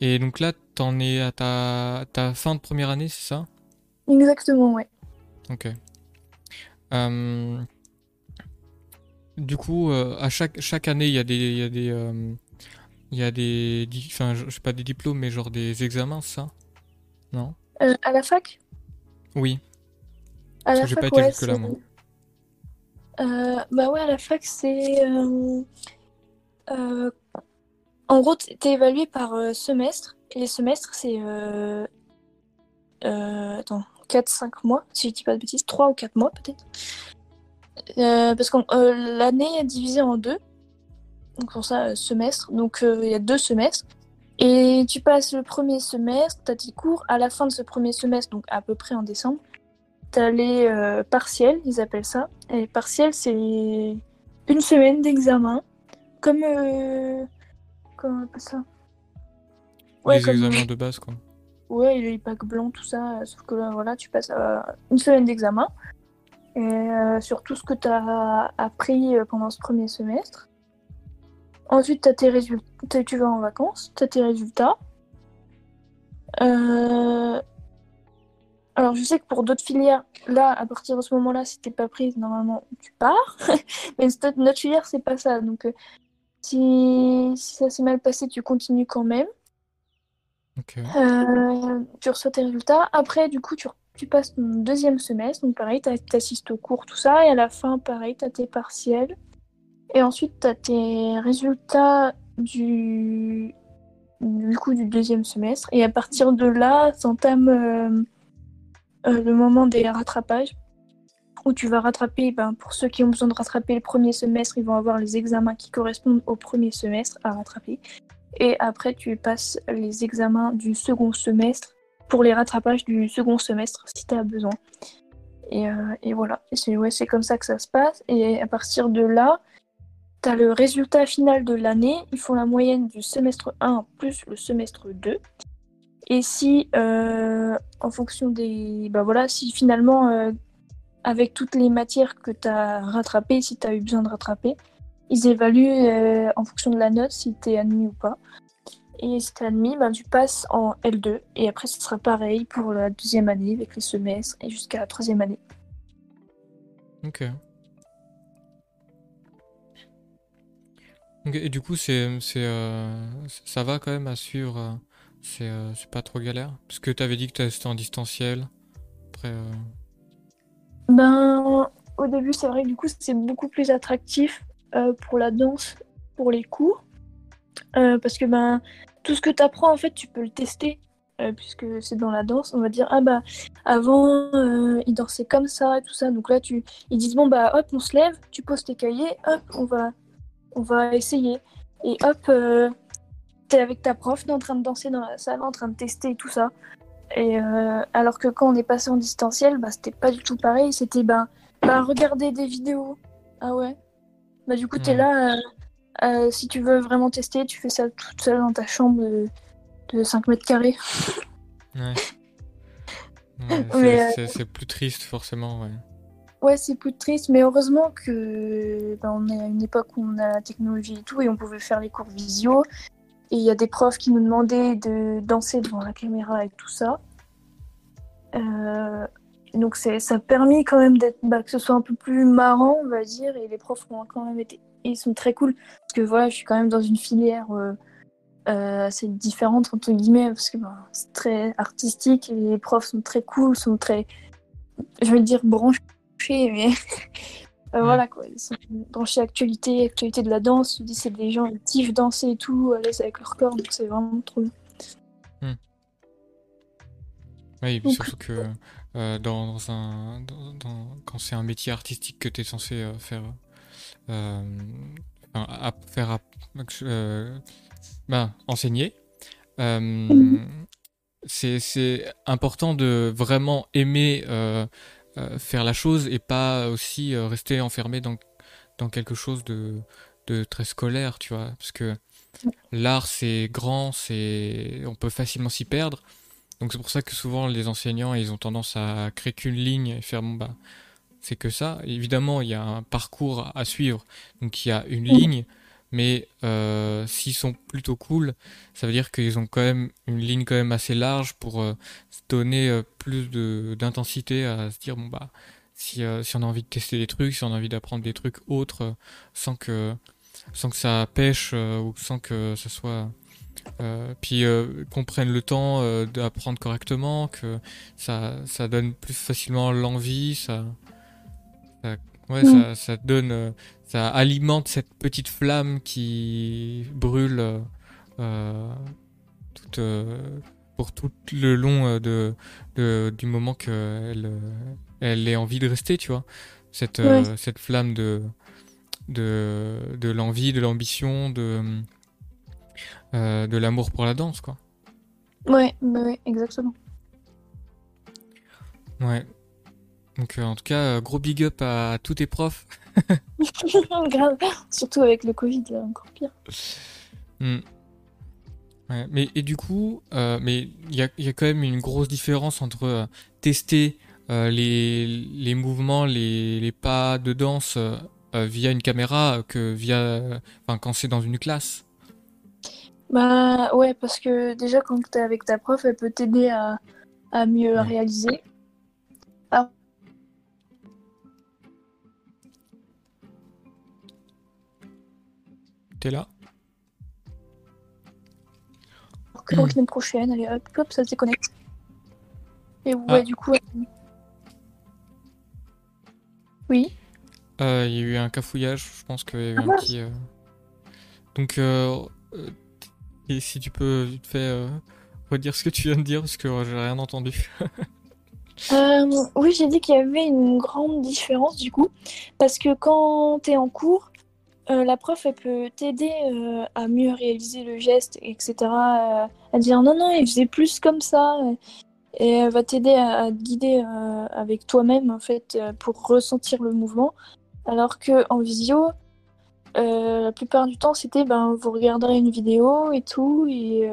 Et donc là, t'en es à ta, ta fin de première année, c'est ça? Exactement, ouais. Ok. Euh, du coup, euh, à chaque, chaque année, il y a des, y a des, euh, il y a des, enfin, je sais pas des diplômes, mais genre des examens, c'est ça? Non? Euh, à la fac? Oui. À Parce la que j'ai fac, pas été ouais, jusque-là, c'est- moi. Euh, bah ouais, à la fac, c'est... euh, euh, en gros, t- t'es évalué par semestre. Et les semestres, c'est... Attends, 4-5 mois, si je dis pas de bêtises. 3 ou 4 mois, peut-être. Parce que l'année est divisée en deux. Donc pour ça, semestre. Donc il y a deux semestres. Et tu passes le premier semestre, t'as tes cours. À la fin de ce premier semestre, donc à peu près en décembre, t'as les euh, partiels, ils appellent ça. Et les partiels, c'est une semaine d'examen. Comme... Euh... Comment on appelle ça? Ouais, Les comme- examens de base, quoi. Ouais, les packs blancs, tout ça. Sauf que là, voilà, tu passes euh, une semaine d'examen. Et euh, sur tout ce que tu as appris pendant ce premier semestre. Ensuite, t'as tes résultats. Tu vas en vacances, tu as tes résultats. Euh, Alors, je sais que pour d'autres filières, là, à partir de ce moment-là, si t'es pas prise, normalement, tu pars. Mais notre filière, c'est pas ça. Donc, euh, si, si ça s'est mal passé, tu continues quand même. Ok. Euh, tu reçois tes résultats. Après, du coup, tu, tu passes ton deuxième semestre. Donc, pareil, tu assistes aux cours, tout ça. Et à la fin, pareil, tu as tes partiels. Et ensuite, tu as tes résultats du... du coup du deuxième semestre. Et à partir de là, s'entame euh, euh, le moment des rattrapages. Où tu vas rattraper, ben, pour ceux qui ont besoin de rattraper le premier semestre, ils vont avoir les examens qui correspondent au premier semestre à rattraper. Et après, tu passes les examens du second semestre pour les rattrapages du second semestre si tu as besoin. Et, euh, et voilà, c'est ouais, comme ça que ça se passe. Et à partir de là, tu le résultat final de l'année. Ils font la moyenne du semestre 1 plus le semestre 2. Et si, euh, en fonction des. Bah voilà, si finalement, euh, avec toutes les matières que tu as rattrapées, si tu as eu besoin de rattraper, ils évaluent euh, en fonction de la note si tu es admis ou pas. Et si tu es admis, ben, tu passes en L2. Et après, ce sera pareil pour la deuxième année avec les semestres et jusqu'à la troisième année. Ok. Et du coup, c'est, c'est, euh, ça va quand même à suivre. euh, C'est, euh, c'est pas trop galère? Parce que t'avais dit que c'était en distanciel. Après, Ben, au début, c'est vrai que du coup, c'est beaucoup plus attractif pour la danse, pour les cours. Parce que ben, tout ce que tu apprends, en fait, tu peux le tester. puisque c'est dans la danse, on va dire, ah bah, avant, ils dansaient comme ça, et tout ça. Donc là, tu, ils disent, bon, bah, hop, on se lève, tu poses tes cahiers, hop, on va, on va essayer. Et hop, euh, t'es avec ta prof, t'es en train de danser dans la salle, en train de tester et tout ça. Et euh, alors que quand on est passé en distanciel, bah, c'était pas du tout pareil. C'était ben, bah, regarder des vidéos. Ah ouais. Bah du coup, t'es Ouais. là. euh, euh, si tu veux vraiment tester, tu fais ça toute seule dans ta chambre de, de 5 mètres carrés. ouais. C'est plus triste, forcément, ouais. Ouais, c'est plus triste, mais heureusement que ben, on est à une époque où on a la technologie et tout, et on pouvait faire les cours visio. Et il y a des profs qui nous demandaient de danser devant la caméra et tout ça. Euh, donc ça a permis quand même bah, que ce soit un peu plus marrant, on va dire, et les profs ont quand même été, ils sont très cool, parce que voilà, je suis quand même dans une filière euh, euh, assez différente entre guillemets, parce que ben, c'est très artistique, et les profs sont très cool, sont très, je vais dire branchés, mais euh, voilà quoi, ils sont branchés actualité, actualité de la danse, je dis c'est des gens qui kiffent danser et tout, à l'aise avec leur corps, donc c'est vraiment trop bien. Ouais, Oui, Donc- surtout que euh, dans un, dans- dans- quand c'est un métier artistique que tu es censé euh, faire, app- faire euh, ben, enseigner, Mhm. c'est, important de vraiment aimer faire la chose et pas aussi euh, rester enfermé dans, dans quelque chose de, de très scolaire, tu vois. Parce que l'art, c'est grand, c'est, on peut facilement s'y perdre. Donc c'est pour ça que souvent les enseignants, ils ont tendance à créer qu'une ligne et faire bon bah c'est que ça. Évidemment, il y a un parcours à suivre, donc il y a une ligne, mais euh, s'ils sont plutôt cool, ça veut dire qu'ils ont quand même une ligne quand même assez large pour euh, se donner euh, plus de d'intensité à se dire bon bah si euh, si on a envie de tester des trucs, si on a envie d'apprendre des trucs autres euh, sans que sans que ça pêche ou sans que ce soit puis qu'on prenne le temps d'apprendre correctement, que ça, ça donne plus facilement l'envie, ça, ça, ouais, Mm. ça, ça donne, ça alimente cette petite flamme qui brûle euh, euh, tout, pour tout le long euh, de, de- du moment qu'elle elle ait envie de rester, tu vois. Cette, euh, cette flamme de, de, de l'envie, de l'ambition, de, euh, de l'amour pour la danse, quoi. Ouais, bah ouais, exactement. Ouais. Donc, en tout cas, gros big up à tous tes profs. Surtout avec le Covid, là, encore pire. Hmm. Ouais, mais et du coup, euh, mais il y a, y a quand même une grosse différence entre euh, tester euh, les, les mouvements, les, les pas de danse via une caméra que via, enfin, quand c'est dans une classe. Bah ouais, parce que déjà quand t'es avec ta prof, elle peut t'aider à, à mieux Ouais. réaliser. T'es là? Que la Mm. semaine prochaine, allez hop, hop, ça se déconnecte. Et ouais, Ah. du coup. euh, Oui. Euh, Il y a eu un cafouillage, je pense qu'il y a eu Ah un mince. petit. euh, Donc, euh, euh, et si tu peux vite fait euh, redire ce que tu viens de dire, parce que euh, j'ai rien entendu. Euh, oui, j'ai dit qu'il y avait une grande différence du coup, parce que quand tu es en cours, euh, la prof elle peut t'aider euh, à mieux réaliser le geste, etc. euh, à dire non, non, il faisait plus comme ça, et elle va t'aider à, te guider euh, avec toi-même en fait pour ressentir le mouvement, alors que en visio, la plupart du temps c'était ben vous regarderez une vidéo et tout, et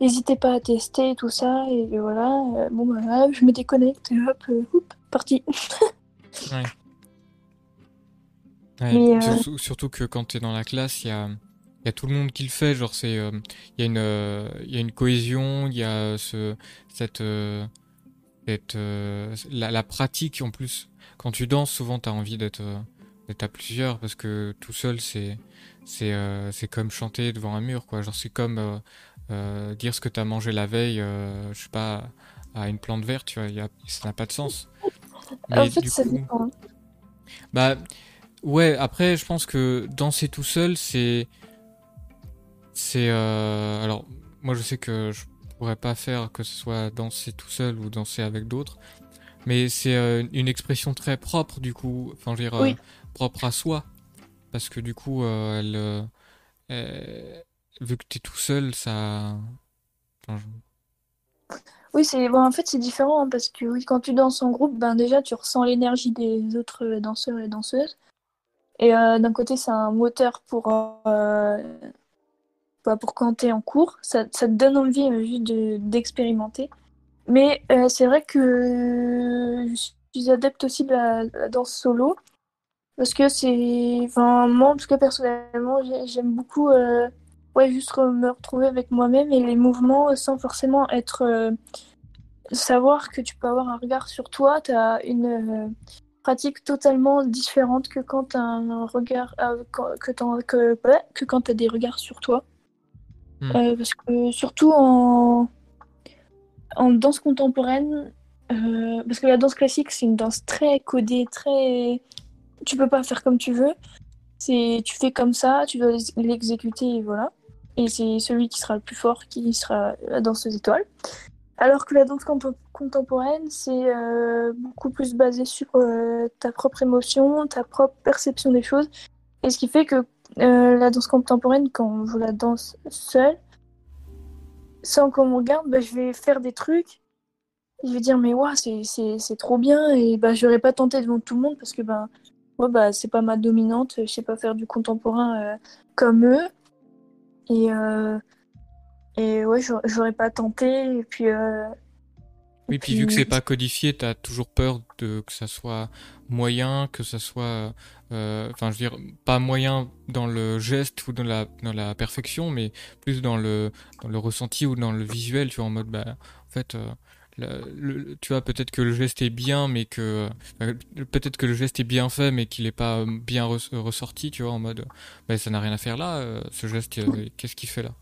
N'hésitez pas à tester et tout ça, et voilà. bon, voilà, je me déconnecte, hop, houp, parti. Mais, euh, surtout, surtout que quand t'es dans la classe, il y a, y a tout le monde qui le fait. Genre, c'est, euh, il y a une, euh, y a une cohésion, il y a ce, cette, cette, la, la pratique en plus. Quand tu danses, souvent t'as envie d'être, d'être à plusieurs parce que tout seul, c'est, c'est, euh, c'est comme chanter devant un mur, quoi. Genre, c'est comme euh, euh, dire ce que t'as mangé la veille, je sais pas, à une plante verte, tu vois. Y a, ça n'a pas de sens. en fait, du ça coup- dépend. bah ouais, après je pense que danser tout seul c'est c'est euh, alors moi je sais que je pourrais pas faire que ce soit danser tout seul ou danser avec d'autres, mais c'est euh, une expression très propre du coup, enfin je veux dire euh, Oui. propre à soi parce que du coup elle, elle- vu que t'es tout seul ça enfin, je- Oui, c'est bon, en fait, c'est différent hein, parce que oui, quand tu danses en groupe, ben déjà, tu ressens l'énergie des autres danseurs et danseuses. Et euh, d'un côté, c'est un moteur pour, euh, bah, pour es en cours. Ça, ça te donne envie euh, juste de- d'expérimenter. Mais euh, c'est vrai que je suis adepte aussi de la, danse solo. Parce que c'est. Enfin, moi, en tout cas, personnellement, j'ai- j'aime beaucoup ouais, juste me retrouver avec moi-même et les mouvements sans forcément être. savoir que tu peux avoir un regard sur toi. Tu as une pratique totalement différente que quand tu as un regard. euh, que, que, que quand as des regards sur toi. Hmm. Euh, parce que surtout en, en danse contemporaine, euh, parce que la danse classique, c'est une danse très codée, très. Tu peux pas faire comme tu veux. C'est tu fais comme ça, tu dois l'exécuter et voilà. Et c'est celui qui sera le plus fort qui sera la danseuse étoile. Alors que la danse contemporaine, c'est euh, beaucoup plus basé sur euh, ta propre émotion, ta propre perception des choses. Et ce qui fait que euh, la danse contemporaine, quand je la danse seule, sans qu'on me regarde, bah, je vais faire des trucs. Je vais dire, mais ouais, c'est trop bien. Et bah, je n'aurais pas tenté devant tout le monde parce que bah, ouais, bah, c'est pas ma dominante. Je sais pas faire du contemporain comme eux. Et et ouais, j'aurais pas tenté. Et puis. Euh... Oui, puis, vu que c'est pas codifié, t'as toujours peur de que ça soit moyen, que ça soit, euh, enfin, je veux dire, pas moyen dans le geste ou dans la dans la perfection, mais plus dans le dans le ressenti ou dans le visuel. Tu vois, en mode, bah, en fait. Euh, le, tu vois, peut-être que le geste est bien, mais que peut-être que le geste est bien fait, mais qu'il est pas bien ressorti, tu vois, en mode, bah, ça n'a rien à faire là. Ce geste, qu'est-ce qu'il fait là?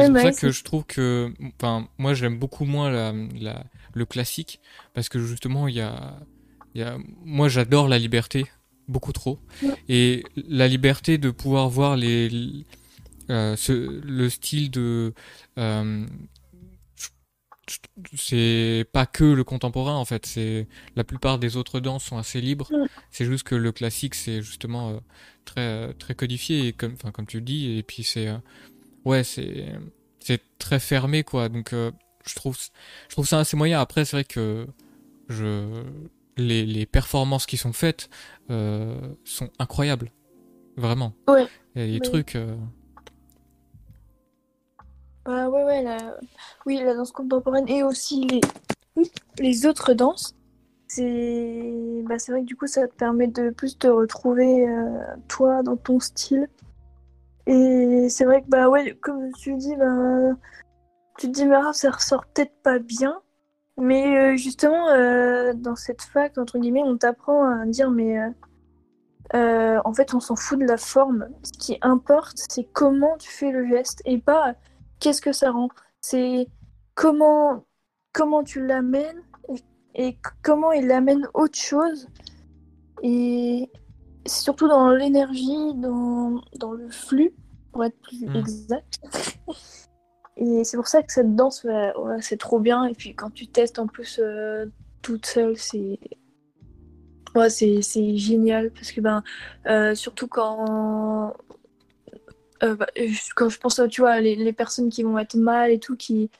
C'est pour ça que je trouve que, enfin, moi j'aime beaucoup moins la, la, le classique parce que justement il y a, y a, moi j'adore la liberté beaucoup trop. Et la liberté de pouvoir voir les, euh, ce, le style de, euh, c'est pas que le contemporain en fait, c'est la plupart des autres danses sont assez libres. C'est juste que le classique c'est justement euh, très très codifié et comme, enfin comme tu le dis et puis c'est ouais, c'est c'est très fermé quoi. Donc euh, je trouve je trouve ça assez moyen. Après c'est vrai que je les, les performances qui sont faites euh, sont incroyables, vraiment. Ouais. Il y a des trucs. Euh... Bah ouais ouais la... oui la danse contemporaine et aussi les les autres danses. C'est bah, c'est vrai que du coup ça te permet de plus te retrouver toi dans ton style et c'est vrai que, bah ouais, comme tu dis, bah, tu te dis, mais ça ressort peut-être pas bien. Mais euh, justement, euh, dans cette fac, entre guillemets, on t'apprend à dire, mais euh, en fait, on s'en fout de la forme. Ce qui importe, c'est comment tu fais le geste et pas qu'est-ce que ça rend. C'est comment, comment tu l'amènes et, et, comment il amène autre chose. Et, c'est surtout dans l'énergie, dans, dans, le flux, pour être plus mm. exact. Et c'est pour ça que cette danse, ouais, c'est trop bien. Et puis quand tu testes en plus euh, toute seule, c'est ouais, c'est génial. Parce que, ben, euh, surtout quand. Euh, bah, quand je pense, tu vois, les, les, personnes qui vont être mal et tout, qui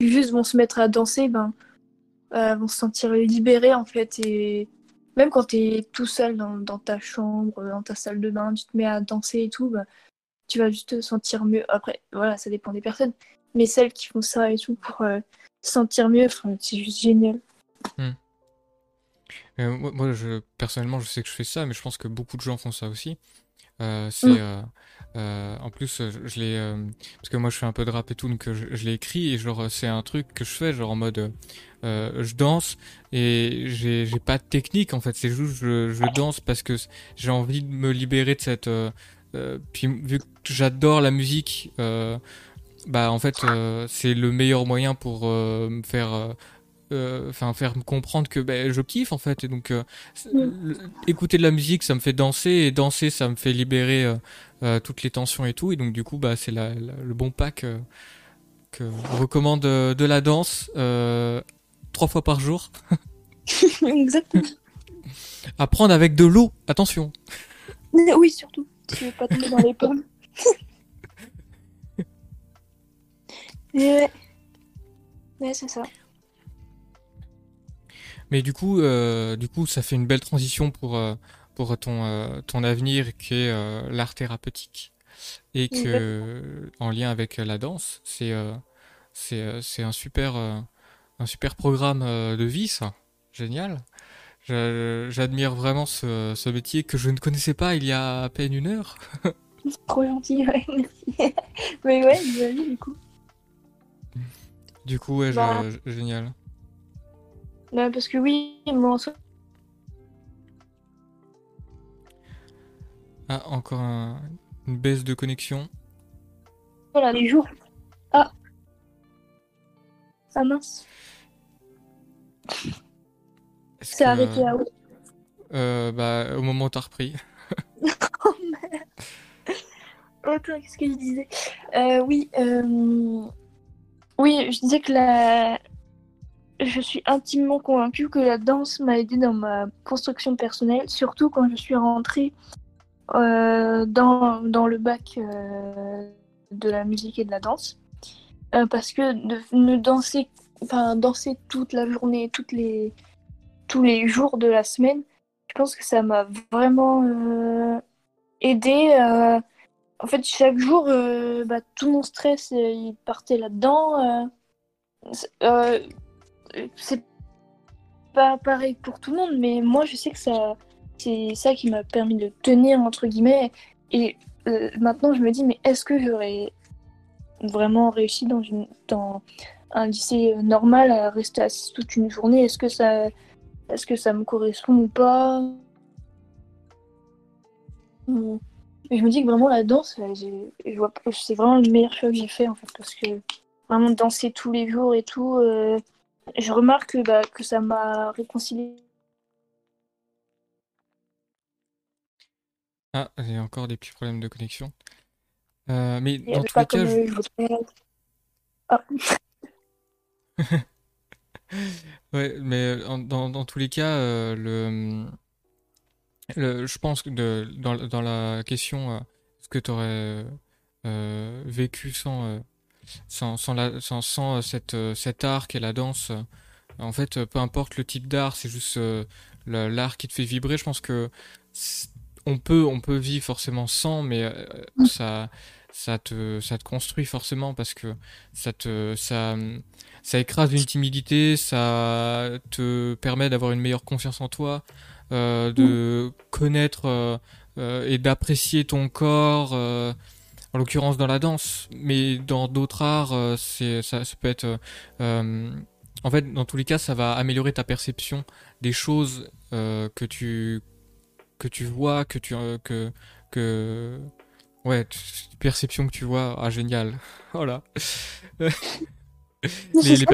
juste vont se mettre à danser, ben, vont se sentir libérées en fait. Et même quand tu es tout seul dans, dans, ta chambre, dans ta salle de bain, tu te mets à danser et tout, bah, tu vas juste te sentir mieux. Après, voilà, ça dépend des personnes. Mais celles qui font ça et tout pour euh, se sentir mieux, c'est juste génial. Hmm. Euh, moi, je, personnellement, je sais que je fais ça, mais je pense que beaucoup de gens font ça aussi. Euh, c'est mm. en plus je l'ai parce que moi je fais un peu de rap et tout donc je, je l'ai écrit et genre c'est un truc que je fais genre en mode euh, je danse et j'ai pas de technique en fait. C'est juste je, je danse parce que j'ai envie de me libérer de cette. Euh, euh puis vu que j'adore la musique, euh, bah en fait c'est le meilleur moyen pour me faire. Enfin, faire me comprendre que ben, je kiffe en fait et donc écouter de la musique ça me fait danser et danser ça me fait libérer toutes les tensions et tout et donc du coup bah c'est la, le bon pack que on recommande de la danse trois fois par jour. Exactement. Apprendre avec de l'eau, attention. Oui, surtout. Tu veux pas tomber dans les pommes. ouais. c'est ça. Mais du coup, euh, du coup, ça fait une belle transition pour, euh, pour ton, euh, ton avenir qui est l'art thérapeutique. Et que, en lien avec la danse, c'est c'est un super un super programme de vie, ça. Génial. J'admire vraiment ce, métier que je ne connaissais pas il y a à peine une heure. C'est trop gentil, ouais, merci. Mais ouais, vu du coup. Du coup, ouais, bah. génial. Bah, parce que oui, moi en Ah, encore une baisse de connexion. Voilà, les jours. Ah. Ah mince. C'est arrêté à où euh, bah, Au moment où t'as repris. oh merde Attends, qu'est-ce que je disais? Euh, Oui, euh, Oui, je disais que la... je suis intimement convaincue que la danse m'a aidé dans ma construction personnelle, surtout quand je suis rentrée euh, dans, dans le bac euh, de la musique et de la danse. Euh, parce que de, de danser, enfin, danser toute la journée, toutes les, tous les jours de la semaine, je pense que ça m'a vraiment aidé. euh, en fait, chaque jour, bah, tout mon stress, il partait là-dedans. C'est- pas pareil pour tout le monde, mais moi, je sais que ça, c'est ça qui m'a permis de tenir, entre guillemets. Et euh, maintenant, je me dis, mais est-ce que j'aurais vraiment réussi dans, une, dans un lycée euh, normal à rester assis toute une journée? Est-ce que ça, est-ce que ça me correspond ou pas? Je me dis que vraiment la danse, euh, c'est vraiment le meilleur choix que j'ai fait en fait, parce que vraiment danser tous les jours et tout, je remarque que, bah, que ça m'a réconcilié. Ah, il y a encore des petits problèmes de connexion. Euh, mais dans tous les cas, je- euh. Ah. Ouais, mais en- dans, dans tous les cas, euh, le, le- je pense que de, dans, dans la question, euh, ce que tu aurais vécu sans, euh, sans, sans, la, sans, sans, euh, cette, euh, cet art qu'est la danse, euh, en fait, peu importe le type d'art, c'est juste l'art qui te fait vibrer. Je pense que on peut, on peut vivre forcément sans, mais euh, ça, ça te, ça te construit forcément parce que ça te, ça, ça écrase une timidité, ça te permet d'avoir une meilleure confiance en toi, euh, de connaître euh, euh, et d'apprécier ton corps, euh, en l'occurrence dans la danse, mais dans d'autres arts, euh, c'est, ça, ça peut être... euh, euh, en fait, dans tous les cas, ça va améliorer ta perception des choses euh, que tu que tu vois, que tu euh, que que ouais, perception que tu vois, ah génial, voilà. les,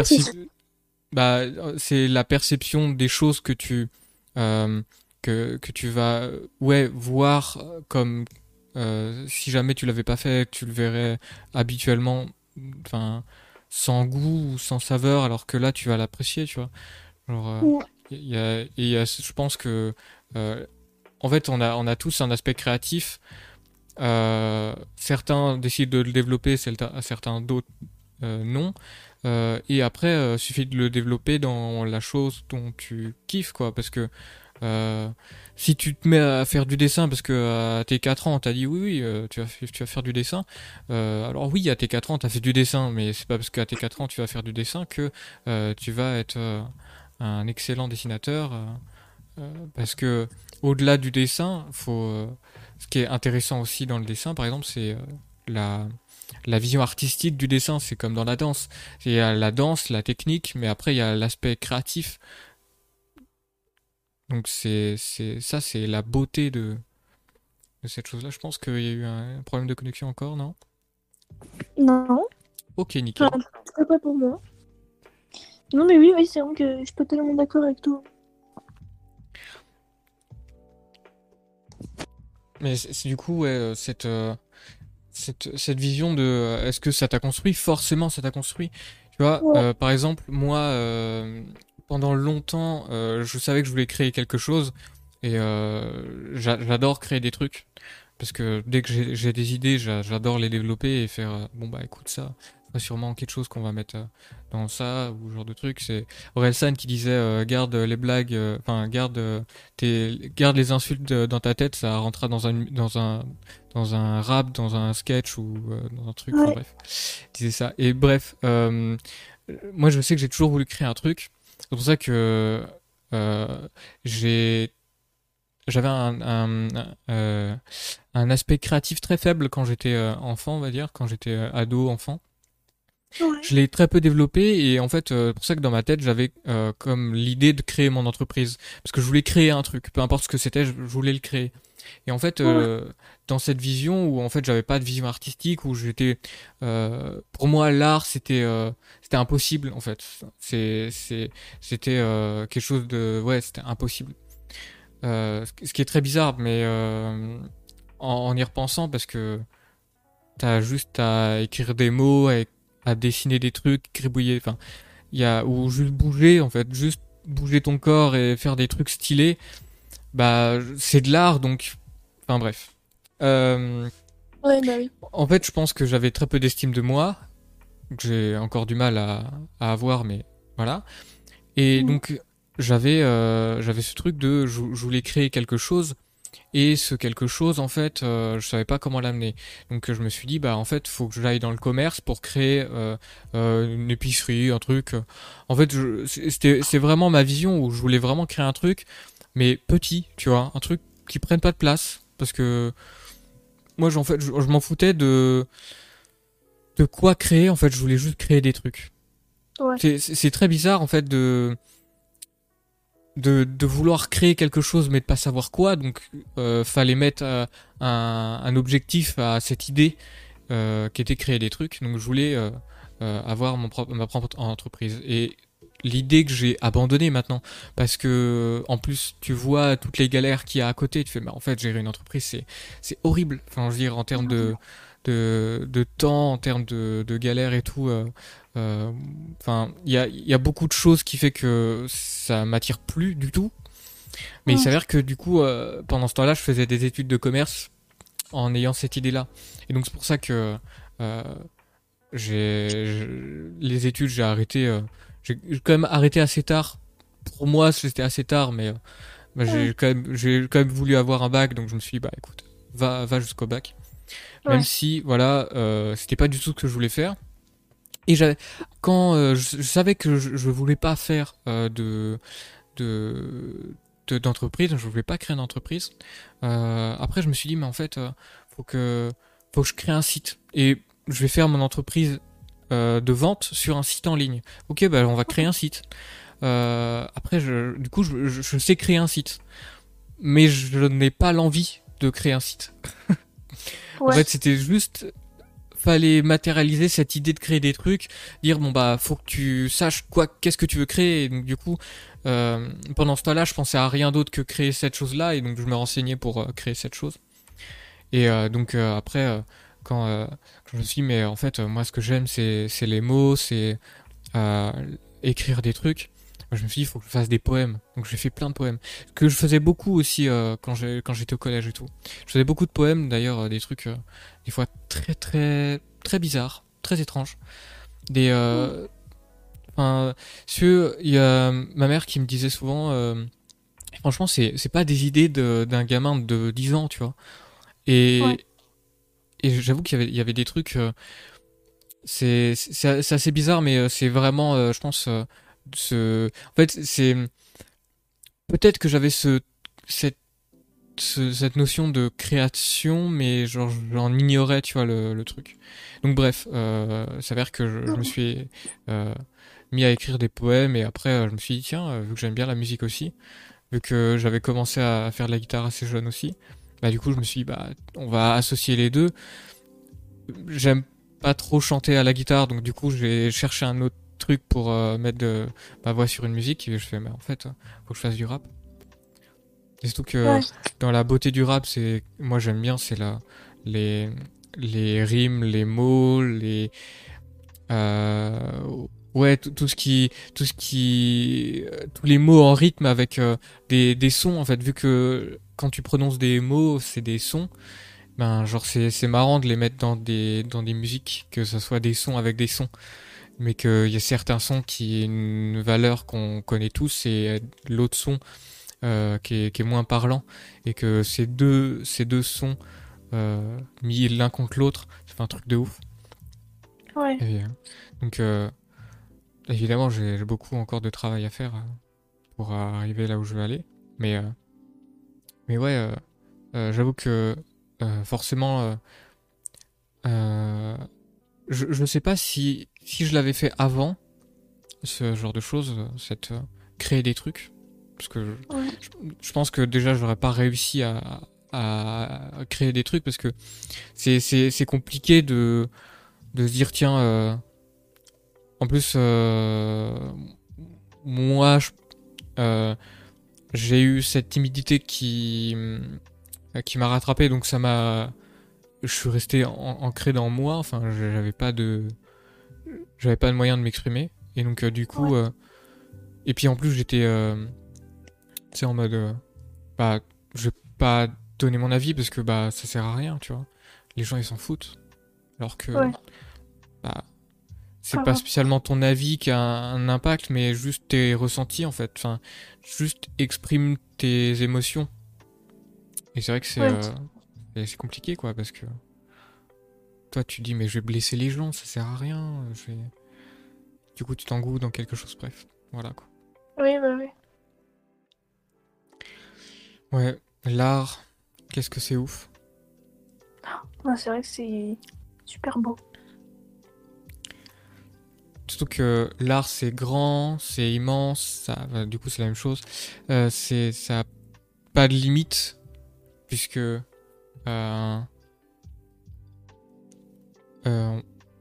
bah, c'est la perception des choses que tu euh, que, que tu vas ouais voir comme euh, si jamais tu l'avais pas fait, tu le verrais habituellement, enfin sans goût ou sans saveur, alors que là tu vas l'apprécier, tu vois. Genre, euh, y a, et il y a- je pense que euh, en fait on a on a tous un aspect créatif. Certains décident de le développer, certains d'autres non. Euh, et après, euh, suffit de le développer dans la chose dont tu kiffes, quoi. Parce que euh, si tu te mets à faire du dessin, parce que à tes 4 ans, on t'a dit oui, oui, euh, tu, vas, faire du dessin. Euh, alors oui, à tes 4 ans, t'as fait du dessin, mais c'est pas parce qu'à tes 4 ans, tu vas faire du dessin que euh, tu vas être euh, un excellent dessinateur. euh, euh, parce que au-delà du dessin, euh, ce qui est intéressant aussi dans le dessin, par exemple, c'est euh, la, la vision artistique du dessin. C'est comme dans la danse. Il y a la danse, la technique, mais après il y a l'aspect créatif. Donc c'est, c'est, ça, c'est la beauté de, de cette chose-là. Je pense qu'il y a eu un problème de connexion encore, non? Non, Ok, nickel. enfin, pas pour moi. Non, mais oui, oui, c'est vrai que je suis totalement d'accord avec toi. Mais c'est du coup, ouais, euh, cette, euh, cette, cette vision de euh, est-ce que ça t'a construit? Forcément, ça t'a construit. Tu vois, Ouais. euh, par exemple, moi, euh, pendant longtemps, euh, je savais que je voulais créer quelque chose et euh, j'a- j'adore créer des trucs parce que dès que j'ai des idées, j'a- j'adore les développer et faire euh, bon bah écoute ça, c'est sûrement quelque chose qu'on va mettre dans ça ou ce genre de truc. C'est Orelsan qui disait garde les blagues, enfin garde tes, garde les insultes dans ta tête, ça rentrera dans un dans un dans un rap, dans un sketch ou dans un truc. Enfin bref, il disait ça. Et bref, moi je sais que j'ai toujours voulu créer un truc. C'est pour ça que euh, j'avais un, euh, un aspect créatif très faible quand j'étais euh, enfant, on va dire, quand j'étais ado, enfant. Ouais. Je l'ai très peu développé et en fait, euh, pour ça que dans ma tête, j'avais euh, comme l'idée de créer mon entreprise. Parce que je voulais créer un truc, peu importe ce que c'était, je, je voulais le créer. Et en fait, euh, dans cette vision où en fait j'avais pas de vision artistique, où j'étais, euh, pour moi l'art c'était c'était impossible en fait. C'est c'est c'était quelque chose de ouais c'était impossible. Ce qui- est très bizarre, mais en, en y repensant parce que t'as juste à écrire des mots, à, à dessiner des trucs, gribouiller, enfin, il y a ou juste bouger en fait, juste bouger ton corps et faire des trucs stylés, bah c'est de l'art donc, enfin bref. Euh, Ouais, bah oui. en fait, je pense que j'avais très peu d'estime de moi, que j'ai encore du mal à, à avoir, mais voilà. Et Mhm. donc j'avais euh, j'avais ce truc de je, je voulais créer quelque chose et ce quelque chose en fait euh, je savais pas comment l'amener. Donc je me suis dit bah en fait faut que j'aille dans le commerce pour créer euh, euh, une épicerie, un truc. En fait c'est vraiment ma vision où je voulais vraiment créer un truc mais petit, tu vois, un truc qui prenne pas de place parce que moi j'en fait je, je m'en foutais de de quoi créer en fait, je voulais juste créer des trucs. Ouais. C'est très bizarre en fait de, de vouloir créer quelque chose mais de pas savoir quoi. Donc euh, fallait mettre euh, un, objectif à cette idée euh, qui était créer des trucs. Donc je voulais avoir mon propre, ma propre entreprise. Et l'idée que j'ai abandonnée maintenant parce que en plus tu vois toutes les galères qu'il y a à côté. Tu fais mais en fait gérer une entreprise c'est c'est horrible. Enfin je veux dire en termes de de, temps, en termes de, galères et tout. Enfin, il y a, il y a beaucoup de choses qui fait que ça m'attire plus du tout. Mais il Ouais. s'avère que du coup, euh, pendant ce temps-là, je faisais des études de commerce en ayant cette idée-là. Et donc c'est pour ça que euh, j'ai les études, j'ai arrêté. euh, j'ai quand même arrêté assez tard. Pour moi, c'était assez tard, mais euh, bah, j'ai quand même j'ai quand même voulu avoir un bac, donc je me suis dit bah écoute, va va jusqu'au bac. Même Ouais. si voilà, euh, c'était pas du tout ce que je voulais faire. Et quand euh, je, je savais que je, je voulais pas faire euh, de de de- d'entreprise, je voulais pas créer une entreprise. Euh, après, je me suis dit mais en fait, faut que faut que je crée un site et je vais faire mon entreprise de vente sur un site en ligne. Ok, bah on va créer un site. Après, je, du coup, je, sais créer un site, mais je n'ai pas l'envie de créer un site. En fait, c'était juste fallait matérialiser cette idée de créer des trucs, dire bon bah faut que tu saches quoi, qu'est-ce que tu veux créer. Et donc du coup, euh, pendant ce temps-là, je pensais à rien d'autre que créer cette chose-là, et donc je me renseignais pour euh, créer cette chose. Et euh, donc après, quand, quand je me suis dit, mais en fait, moi ce que j'aime, c'est les mots, c'est écrire des trucs. Moi, je me suis dit, il faut que je fasse des poèmes. Donc j'ai fait plein de poèmes. Que je faisais beaucoup aussi euh, quand j'étais au collège et tout. Je faisais beaucoup de poèmes, d'ailleurs, euh, des trucs euh, des fois très très très bizarres, très étranges. Des euh, enfin, ce il y a ma mère qui me disait souvent euh, franchement c'est c'est pas des idées de- d'un gamin de 10 ans, tu vois. Et Ouais. et j'avoue qu'il y avait il y avait des trucs euh, c'est assez bizarre mais euh, c'est vraiment euh, je pense euh, ce en fait c'est peut-être que j'avais ce cette ce- cette notion de création, mais genre j'en ignorais, tu vois, le, le truc. Donc bref, euh, s'avère que je, je me suis euh, mis à écrire des poèmes et après euh, je me suis dit tiens, euh, vu que j'aime bien la musique aussi, vu que j'avais commencé à faire de la guitare assez jeune aussi, bah du coup je me suis dit bah on va associer les deux. J'aime pas trop chanter à la guitare, donc du coup j'ai cherché un autre truc pour euh, mettre de ma voix sur une musique et je fais mais en fait faut que je fasse du rap. Et surtout que Ouais. dans la beauté du rap, c'est moi j'aime bien, c'est la les les rimes, les mots, les euh, ouais tout, tout ce qui tout ce qui euh, tous les mots en rythme avec euh, des des sons en fait vu que quand tu prononces des mots c'est des sons ben genre c'est c'est marrant de les mettre dans des dans des musiques que ce soit des sons avec des sons mais qu'il y a certains sons qui ont une valeur qu'on connaît tous et l'autre son euh, qui, est, qui est moins parlant. Et que ces deux ces deux sons euh, mis l'un contre l'autre ça fait un truc de ouf. Ouais. et, euh, donc euh, évidemment j'ai beaucoup encore de travail à faire pour arriver là où je veux aller. Mais mais ouais j'avoue que forcément je, je sais pas si si je l'avais fait avant ce genre de choses euh, cette euh, créer des trucs parce que je, Ouais. je, je pense que déjà j'aurais pas réussi à, créer des trucs parce que c'est c'est c'est compliqué de de se dire tiens euh, en plus moi je- j'ai eu cette timidité qui qui m'a rattrapé donc ça m'a je suis resté an- ancré dans moi enfin j'avais pas de j'avais pas de moyen de m'exprimer. Et donc, euh, du coup. Ouais. euh, et puis en plus, j'étais. euh, tu sais, en mode. bah, je vais pas donner mon avis parce que bah, ça sert à rien, tu vois. Les gens, ils s'en foutent. Alors que. Ouais. Bah. C'est Pas spécialement ton avis qui a un, impact, mais juste tes ressentis en fait. Enfin, juste exprime tes émotions. Et c'est vrai que c'est Ouais. euh, compliqué quoi, parce que toi tu dis mais je vais blesser les gens, ça sert à rien. Je vais... Du coup tu t'engoues dans quelque chose, bref. Voilà quoi. Oui, bah oui. Ouais, l'art, qu'est-ce que c'est ouf? Ouais, c'est vrai que c'est super beau. Surtout que l'art c'est grand, c'est immense, ça, bah, du coup c'est la même chose. Euh, c'est ça a pas de limite puisque euh, euh,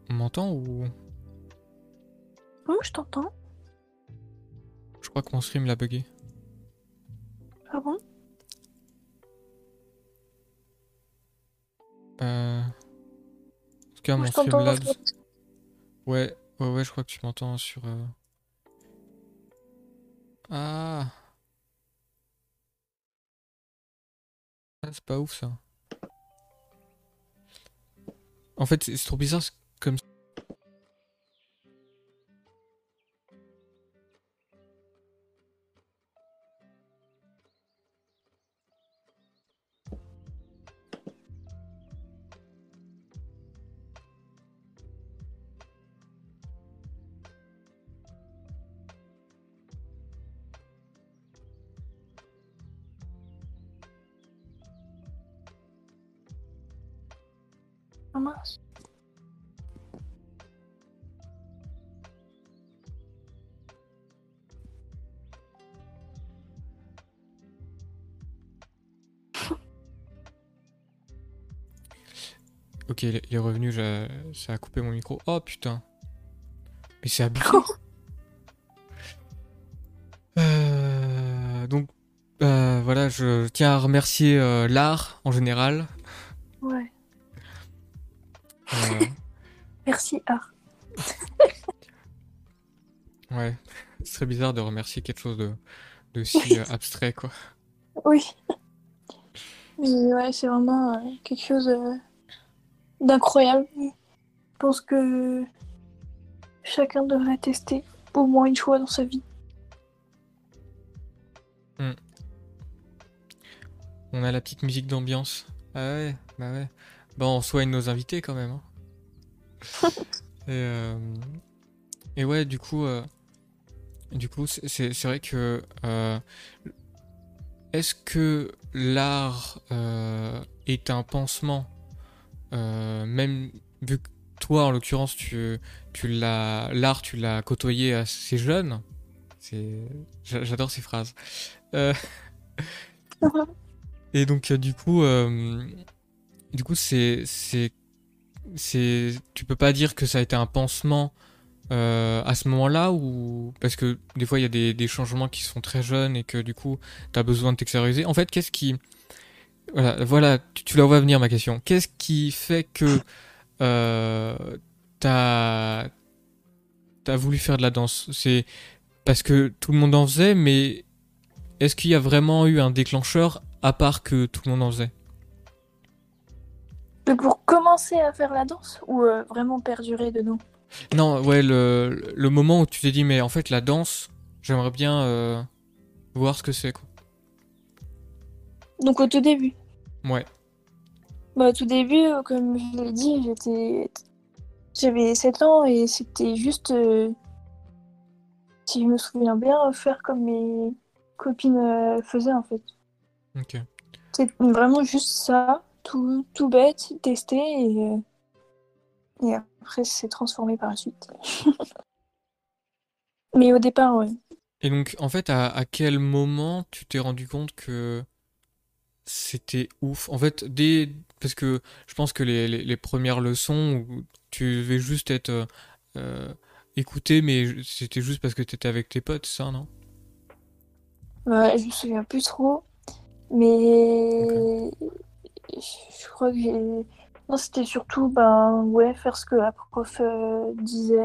on m'entend ou? Oui, je t'entends. je crois que mon stream l'a bugué. Ah bon? Euh... En tout cas Moi, mon. Streamlabs. Ouais, ouais, ouais, je crois que tu m'entends sur. euh, Ah. Ah, c'est pas ouf ça. En fait, c'est trop bizarre comme. Ok, il est revenu, ça a coupé mon micro. Oh putain. Mais c'est abusé. Euh, donc, euh, voilà, je tiens à remercier euh, l'art en général. Ouais. Merci, Art. ouais, c'est très bizarre de remercier quelque chose de, de si abstrait, quoi. Oui. Mais ouais, c'est vraiment quelque chose d'incroyable. Je pense que chacun devrait tester au moins une fois dans sa vie. On a la petite musique d'ambiance. Ah ouais, bah ouais. Bon, on soigne nos invités quand même. hein. et, euh, et ouais, du coup, euh, du coup, c'est- vrai que euh, est-ce que l'art euh, est un pansement, même vu que toi, en l'occurrence, tu, tu l'as, l'art, tu l'as côtoyé assez jeune. C'est, j'adore ces phrases. Euh, et donc euh, du coup, euh, du coup c'est c'est c'est tu peux pas dire que ça a été un pansement euh, à ce moment-là ou parce que des fois il y a des, des changements qui sont très jeunes et que du coup t'as besoin de t'extérioriser. En fait, qu'est-ce qui voilà voilà tu, tu la vois venir ma question. Qu'est-ce qui fait que euh, t'as t'as voulu faire de la danse? C'est parce que tout le monde en faisait, mais est-ce qu'il y a vraiment eu un déclencheur à part que tout le monde en faisait? Mais pour commencer à faire la danse ou euh, vraiment perdurer de nous Non, ouais, le, le moment où tu t'es dit, mais en fait, la danse, j'aimerais bien euh, voir ce que c'est, quoi. Donc au tout début. Ouais. Bah, au tout début, euh, comme je l'ai dit, j'étais. J'avais 7 ans et c'était juste. euh, Si je me souviens bien, faire comme mes copines euh, faisaient en fait. Ok. C'est vraiment juste ça, tout, tout bête, tester et. Et après, c'est transformé par la suite. Mais au départ, ouais. Et donc, en fait, à, à quel moment tu t'es rendu compte que c'était ouf? En fait, dès... Parce que je pense que les, les, les premières leçons où tu devais juste être euh, euh, écouté, mais c'était juste parce que t'étais avec tes potes, ça, non? Ouais, je me souviens plus trop. Mais je crois que j'ai Non, c'était surtout ben, ouais, faire ce que la prof euh, disait,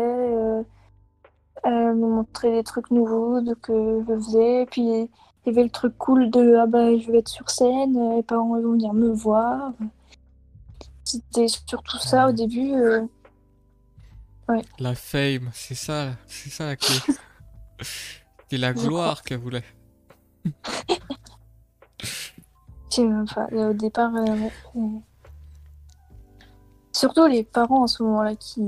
me montrer des trucs nouveaux de, que je faisais. Puis il y avait le truc cool de ah bah, je vais être sur scène, euh, les parents vont venir me voir. C'était surtout ça au début. euh. La fame, c'est ça, c'est ça la clé. C'est la gloire qu'elle voulait. Pas. Et Au départ, euh, ouais, euh, surtout les parents à ce moment-là qui,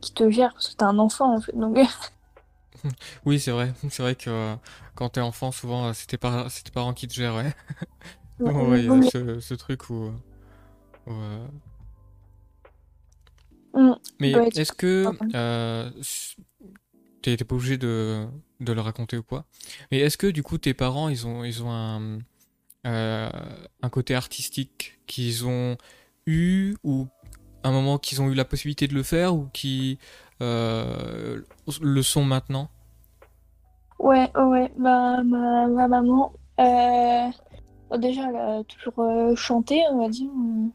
qui te gèrent parce que t'es un enfant en fait. Donc, Oui, c'est vrai. C'est vrai que euh, quand t'es enfant, souvent, euh, c'est tes, par- c'est tes parents qui te gèrent, ouais. Ce, ce truc où... où, euh, Mm, Mais est-ce que... Euh, T'es t'es pas obligé de, de le raconter ou quoi? Mais est-ce que du coup tes parents, ils ont, ils ont un, euh, un côté artistique qu'ils ont eu ou un moment qu'ils ont eu la possibilité de le faire ou qui euh, le sont maintenant? Ouais, ouais, bah, ma, ma maman, euh, déjà, elle a toujours euh, chanté, on va dire. euh,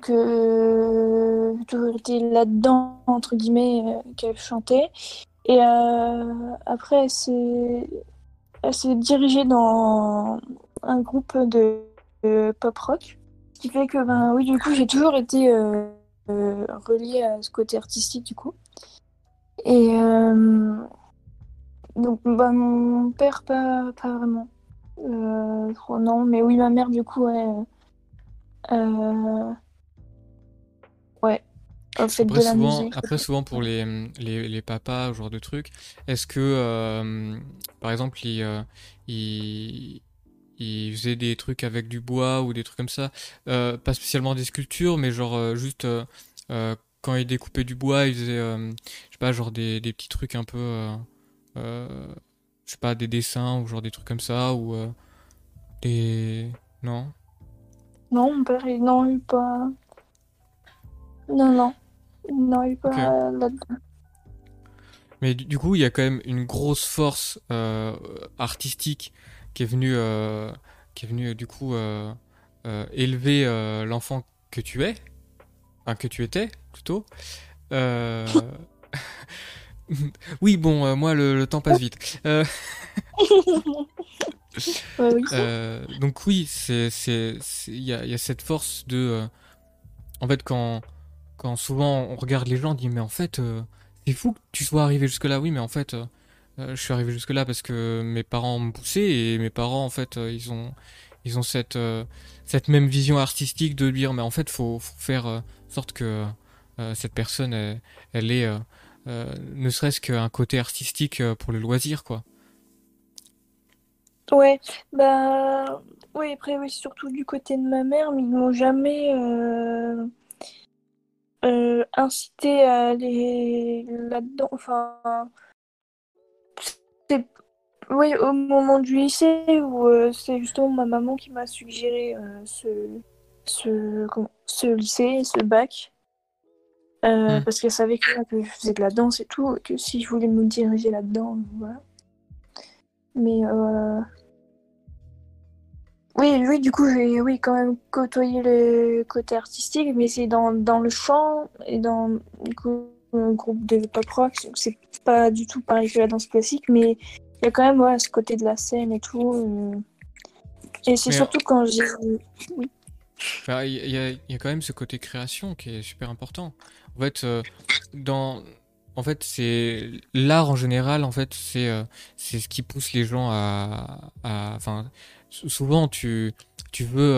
Que euh, toujours été là-dedans, entre guillemets, qu'elle chantait. Et après, elle s'est dirigée dans un groupe de, de pop rock. Ce qui fait que, ben oui, du coup, j'ai toujours été reliée à ce côté artistique, du coup. Et donc, bah, mon père, pas, pas vraiment. Euh, trop, non, mais oui, ma mère, du coup, ouais. Euh, ouais, fait Après de la souvent, musique. après souvent pour les, les, les papas, genre de trucs, est-ce que euh, par exemple ils, euh, ils, ils faisaient des trucs avec du bois ou des trucs comme ça, pas spécialement des sculptures, mais genre juste quand ils découpaient du bois, ils faisaient, je sais pas, genre des, des petits trucs un peu, euh, je sais pas, des dessins ou genre des trucs comme ça ou euh, des, non? Non, mon père, il, il est pas. Non, non. Non, il est pas Ok. là-dedans. Mais du, du coup, il y a quand même une grosse force euh, artistique qui est venue, euh, qui est venue du coup élever l'enfant que tu es, enfin que tu étais plutôt. Oui, bon, euh, moi le, le temps passe vite. Euh, Ouais, oui. euh, donc oui, c'est, c'est, c'est- il y a, il y a cette force de, en fait, quand, quand souvent on regarde les gens, on dit mais en fait, c'est fou que tu sois arrivé jusque là. Oui, mais en fait, je suis arrivé jusque là parce que mes parents m'ont poussé et mes parents, en fait, ils ont, ils ont cette, cette même vision artistique de dire mais en fait, faut, faut faire sorte que cette personne, elle, elle ait, euh, ne serait-ce qu'un côté artistique euh, pour le loisir, quoi. Ouais, bah. Oui, après, oui, surtout du côté de ma mère, mais ils m'ont jamais euh, incité à aller là-dedans. Enfin. C'est. Oui, au moment du lycée, où c'est justement ma maman qui m'a suggéré ce lycée, ce bac. Euh, Hmm. Parce qu'elle savait que, que je faisais de la danse et tout, et que si je voulais me diriger là-dedans, voilà. Mais euh... oui, oui, du coup, j'ai oui, quand même côtoyé le côté artistique, mais c'est dans, dans le chant et dans du coup, un groupe de pop rock, donc c'est pas du tout pareil que la danse classique, mais il y a quand même voilà, ce côté de la scène et tout. euh. Et c'est surtout quand j'ai. Enfin, Il y, a- il y a quand même ce côté création qui est super important. En fait, euh, dans, en fait, c'est l'art en général. En fait, c'est euh, ce qui pousse les gens à, enfin, sou- souvent tu tu veux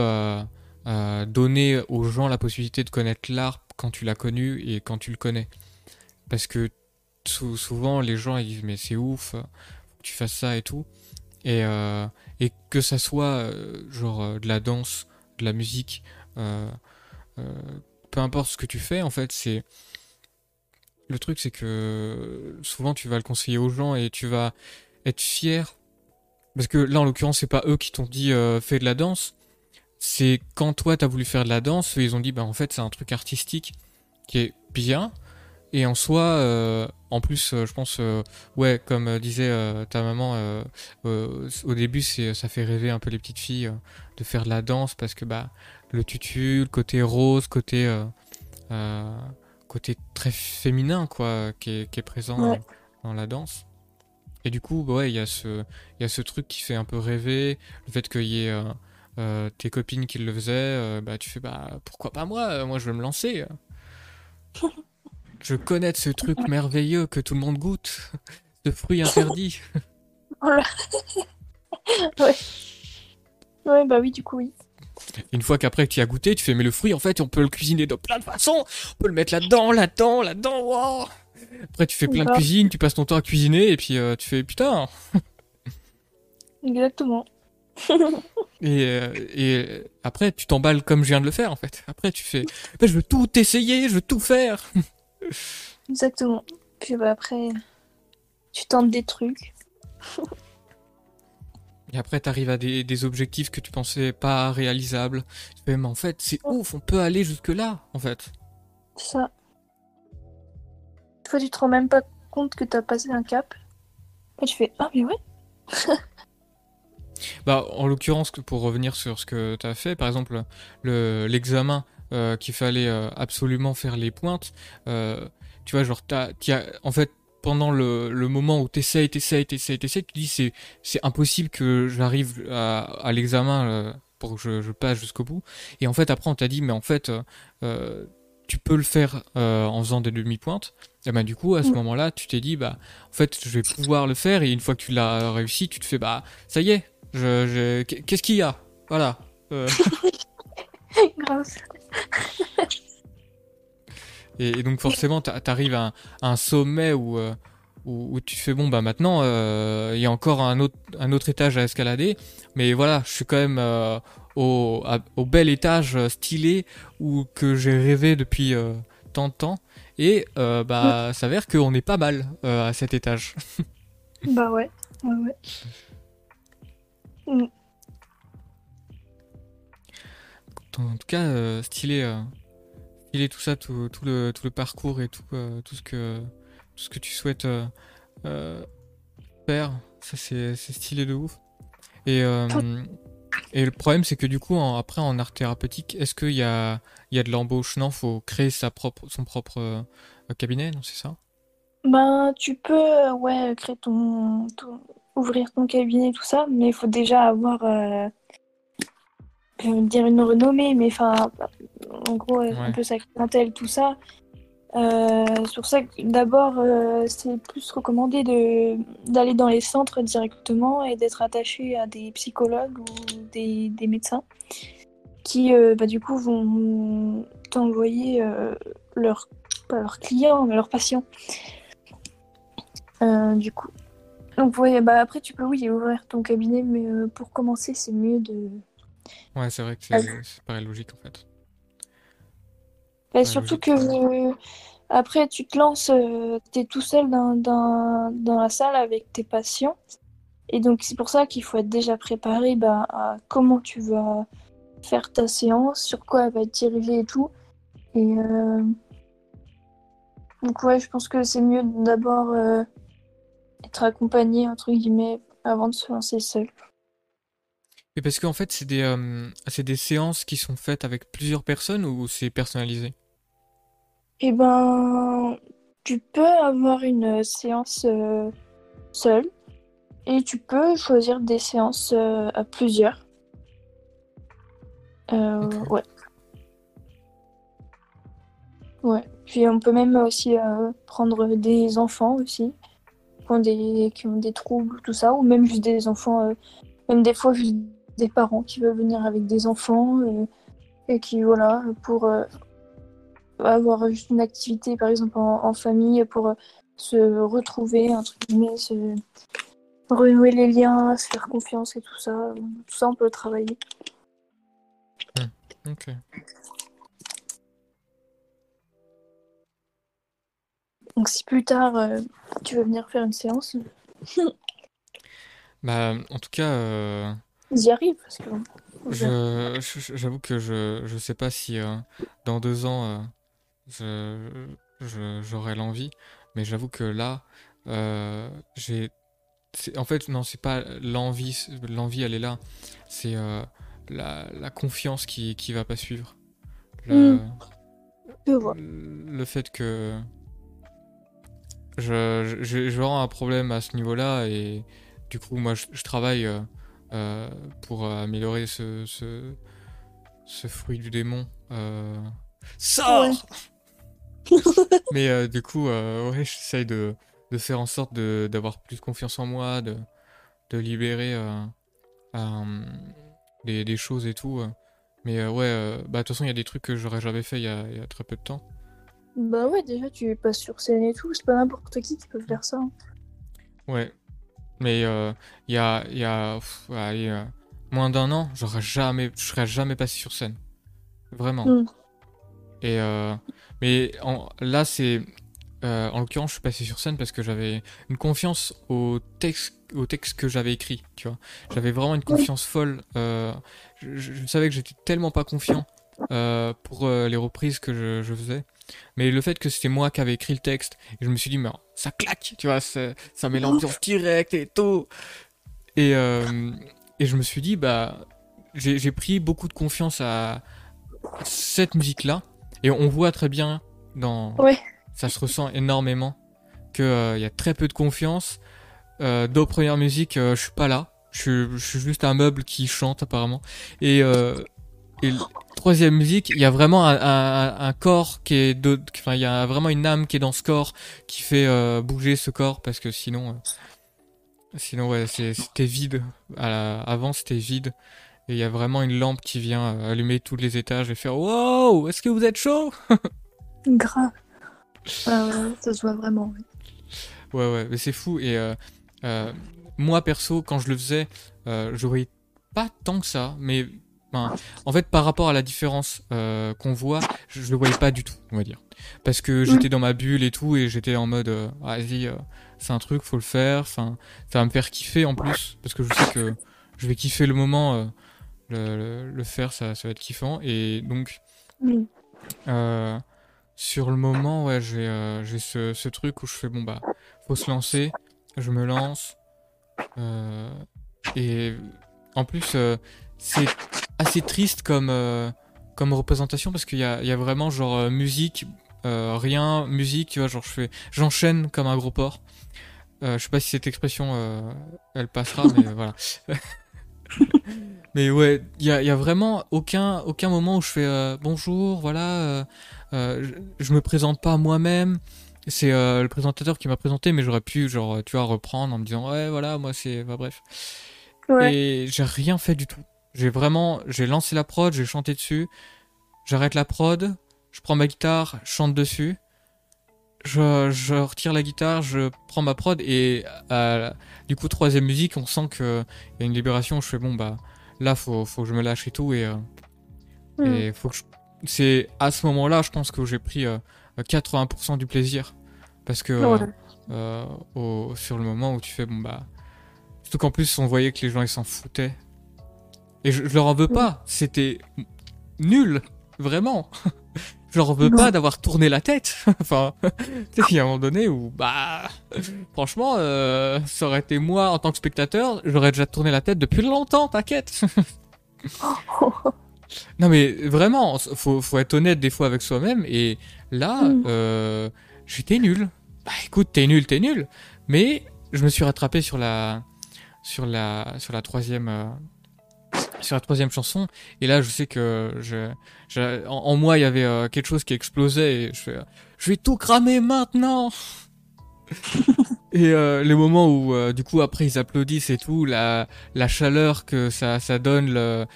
euh, donner aux gens la possibilité de connaître l'art quand tu l'as connu et quand tu le connais. Parce que sou- souvent les gens ils disent mais c'est ouf, tu fasses ça et tout. Et et que ça soit genre de la danse de la musique, peu importe ce que tu fais, en fait, c'est le truc, c'est que souvent tu vas le conseiller aux gens et tu vas être fier parce que là, en l'occurrence, c'est pas eux qui t'ont dit euh, fais de la danse. C'est quand toi t'as voulu faire de la danse, ils ont dit bah en fait c'est un truc artistique qui est bien et en soi, euh, en plus, euh, je pense, euh, ouais, comme disait ta maman, au début, c'est, ça fait rêver un peu les petites filles de faire de la danse parce que bah le tutu, le côté rose, côté côté très féminin quoi, qui est, qui est présent dans la danse. Et du coup, bah ouais, il y, a ce, y a ce truc qui fait un peu rêver, le fait qu'il y ait euh, tes copines qui le faisaient, euh, bah tu fais bah pourquoi pas moi Moi je vais me lancer. je connais ce truc merveilleux que tout le monde goûte, de fruits interdits. Voilà. ouais. Ouais, bah oui, du coup, oui. Une fois qu'après tu y as goûté, tu fais mais le fruit en fait on peut le cuisiner de plein de façons. On peut le mettre là-dedans, là-dedans, là-dedans. Wow Après tu fais plein de cuisine, tu passes ton temps à cuisiner et puis euh, tu fais putain. Exactement. et, euh, et après, tu t'emballes comme je viens de le faire, en fait. Après, tu fais, bah, je veux tout essayer, je veux tout faire. Exactement. Puis bah, après, tu tentes des trucs. et après, tu arrives à des, des, objectifs que tu pensais pas réalisables. mais en fait, c'est ouf, on peut aller jusque-là, en fait. Ça. Des fois, tu te rends même pas compte que tu as passé un cap. Et tu fais, ah, mais ouais. Bah, en l'occurrence, pour revenir sur ce que tu as fait, par exemple, l'examen euh, qu'il fallait euh, absolument faire les pointes, euh, tu vois, genre, as, en fait, pendant le, le moment où t'essayes, t'essayes, t'essayes, t'essayes, tu dis c'est c'est impossible que j'arrive à, à l'examen pour que je, je passe jusqu'au bout. Et en fait, après, on t'a dit, mais en fait, tu peux le faire en faisant des demi-pointes. Et ben du coup, à ce mm. moment-là, tu t'es dit, bah, en fait, je vais pouvoir le faire. Et une fois que tu l'as réussi, tu te fais, bah, ça y est, je, Qu'est-ce qu'il y a? Voilà. Euh. et, donc forcément, t'arrives à, un, un sommet où, euh, où, tu fais bon bah maintenant euh, il y a encore un autre un autre étage à escalader, mais voilà, je suis quand même au, au bel étage stylé où que j'ai rêvé depuis tant de temps et bah s'avère qu'on est pas mal à cet étage. bah ouais, ouais ouais. Mm. En tout cas, euh, stylé, euh, stylé tout ça, tout, tout, le, tout le parcours et tout, euh, tout, ce, que, tout ce que tu souhaites faire. Ça, c'est stylé de ouf. Et, et le problème, c'est que du coup, après, en art thérapeutique, est-ce qu'il y a, y a de l'embauche? Non, faut créer sa propre, son propre cabinet, non, c'est ça? Ben, tu peux, ouais, créer ton, ton, ouvrir ton cabinet, tout ça, mais il faut déjà avoir, euh, je veux dire une renommée, mais enfin, en gros, un peu sa clientèle, tout ça. Euh, sur ça, d'abord, euh, c'est plus recommandé d'aller dans les centres directement et d'être attaché à des psychologues ou des, des médecins qui, euh, bah, du coup, vont t'envoyer leurs, pas leurs clients, mais leurs patients. du coup, donc ouais, bah après tu peux oui ouvrir ton cabinet, mais euh, pour commencer c'est mieux de. Ouais, c'est vrai que c'est paraît logique en fait. Surtout que euh, après tu te lances, euh, tu es tout seul dans, dans, la salle avec tes patients. Et donc c'est pour ça qu'il faut être déjà préparé bah, à comment tu vas faire ta séance, sur quoi elle va être dirigée et tout. Et donc ouais, je pense que c'est mieux d'abord être accompagné, entre guillemets, avant de se lancer seul. Et parce qu'en fait, c'est des, euh, des séances qui sont faites avec plusieurs personnes ou c'est personnalisé? Eh ben, tu peux avoir une séance euh, seule et tu peux choisir des séances euh, à plusieurs. Ouais. Ouais. Puis on peut même aussi prendre des enfants aussi ont des, qui ont des troubles, tout ça, ou même juste des enfants, euh, même des fois juste des parents qui veulent venir avec des enfants euh, et qui, voilà, pour euh, avoir juste une activité, par exemple en, famille, pour se retrouver, entre guillemets, se renouer les liens, se faire confiance et tout ça. Tout ça, on peut le travailler. Hmm, ok. Donc si plus tard euh, tu veux venir faire une séance, Bah, en tout cas, euh, y arrive parce que j'avoue que je, je sais pas si euh, dans deux ans je, j'aurai l'envie, mais j'avoue que là, j'ai. En fait, non, c'est pas l'envie, l'envie elle est là. C'est la, la confiance qui, qui va pas suivre. Mm. Je vois. le fait que je, je, un problème à ce niveau-là et du coup moi je, je travaille euh, pour améliorer ce, ce, ce fruit du démon. Euh... Sors Mais euh, du coup, euh, ouais, j'essaye de, de faire en sorte d'avoir plus confiance en moi, de, de libérer des, des choses et tout. Mais ouais, bah de toute façon, il y a des trucs que j'aurais jamais fait il y a, il y a très peu de temps. Bah ouais, déjà tu passes sur scène et tout, c'est pas n'importe qui qui peut faire ça. hein. Ouais. Mais euh, il y a, y a pff, allez, euh, moins d'un an, j'aurais jamais, je serais jamais passé sur scène. Vraiment. Mm. Et euh, mais en- là, c'est euh, en l'occurrence, je suis passé sur scène parce que j'avais une confiance au texte, au texte que j'avais écrit. Tu vois, j'avais vraiment une confiance folle. euh, je, savais que j'étais tellement pas confiant euh, pour les reprises que je, je faisais. Mais le fait que c'était moi qui avais écrit le texte, je me suis dit, mais ça claque, tu vois, ça, ça met l'ambiance directe et tout. Et, euh, et je me suis dit, bah, j'ai j'ai pris beaucoup de confiance à cette musique-là. Et on voit très bien dans. Ouais. Ça se ressent énormément qu'il y a très peu de confiance. Euh, dos première musique, euh, je suis pas là. Je suis, je suis juste un meuble qui chante apparemment. Et, euh, et troisième musique, il y a vraiment un, un, un corps qui est, de- enfin il y a vraiment une âme qui est dans ce corps qui fait euh, bouger ce corps parce que sinon, euh, sinon ouais, c'est- c'était vide. À la- avant c'était vide. Et il y a vraiment une lampe qui vient euh, allumer tous les étages et faire Wow, est-ce que vous êtes chaud? Grave. Ouais, ça se voit vraiment. ouais. Ouais, ouais, mais c'est fou. Et euh, euh, moi, perso, quand je le faisais, euh, voyais pas tant que ça. Mais en fait, par rapport à la différence euh, qu'on voit, je, je le voyais pas du tout, on va dire. Parce que j'étais dans ma bulle et tout, et j'étais en mode, euh, Ah, vas-y, euh, c'est un truc, faut le faire. Enfin, ça va me faire kiffer en plus, parce que je sais que je vais kiffer le moment. le, le, le faire, ça, ça va être kiffant. Et donc, Mm. sur le moment, ouais, j'ai j'ai ce, ce truc où je fais bon bah, faut se lancer, je me lance. et en plus, c'est assez triste comme, euh, comme représentation parce qu'il y a, y a vraiment genre euh, musique, euh, rien, musique, tu vois, genre je fais, j'enchaîne comme un gros porc. Je sais pas si cette expression elle passera, mais voilà. mais ouais, il y a, y a vraiment aucun, aucun moment où je fais bonjour, voilà, je, je me présente pas moi-même. C'est euh, le présentateur qui m'a présenté, mais j'aurais pu, genre, tu vois, reprendre en me disant ouais, voilà, moi c'est, bah, bref. Ouais. Et j'ai rien fait du tout. J'ai vraiment, j'ai lancé la prod, j'ai chanté dessus. J'arrête la prod, je prends ma guitare, je chante dessus. Je, je retire la guitare, je prends ma prod et euh, du coup troisième musique, on sent que y a une libération. Je fais bon bah là faut faut que je me lâche et tout et euh, Mm. et faut que c'est à ce moment-là, je pense que j'ai pris euh, 80% du plaisir parce que euh, Ouais. euh, au, sur le moment où tu fais bon bah surtout qu'en plus on voyait que les gens ils s'en foutaient et je, je leur en veux pas c'était nul vraiment je leur en veux Non. pas d'avoir tourné la tête enfin tu sais il y a un moment donné où bah franchement euh, ça aurait été moi en tant que spectateur j'aurais déjà tourné la tête depuis longtemps t'inquiète non mais vraiment, faut, faut être honnête des fois avec soi-même et là, Mm. euh, j'étais nul. Bah écoute, t'es nul, t'es nul. Mais je me suis rattrapé sur la, sur la, sur la troisième, euh, sur la troisième chanson et là je sais que je, je- en, en moi il y avait euh, quelque chose qui explosait et je fais, je vais tout cramer maintenant. et euh, les moments où euh, du coup après ils applaudissent et tout, la, la chaleur que ça, ça donne,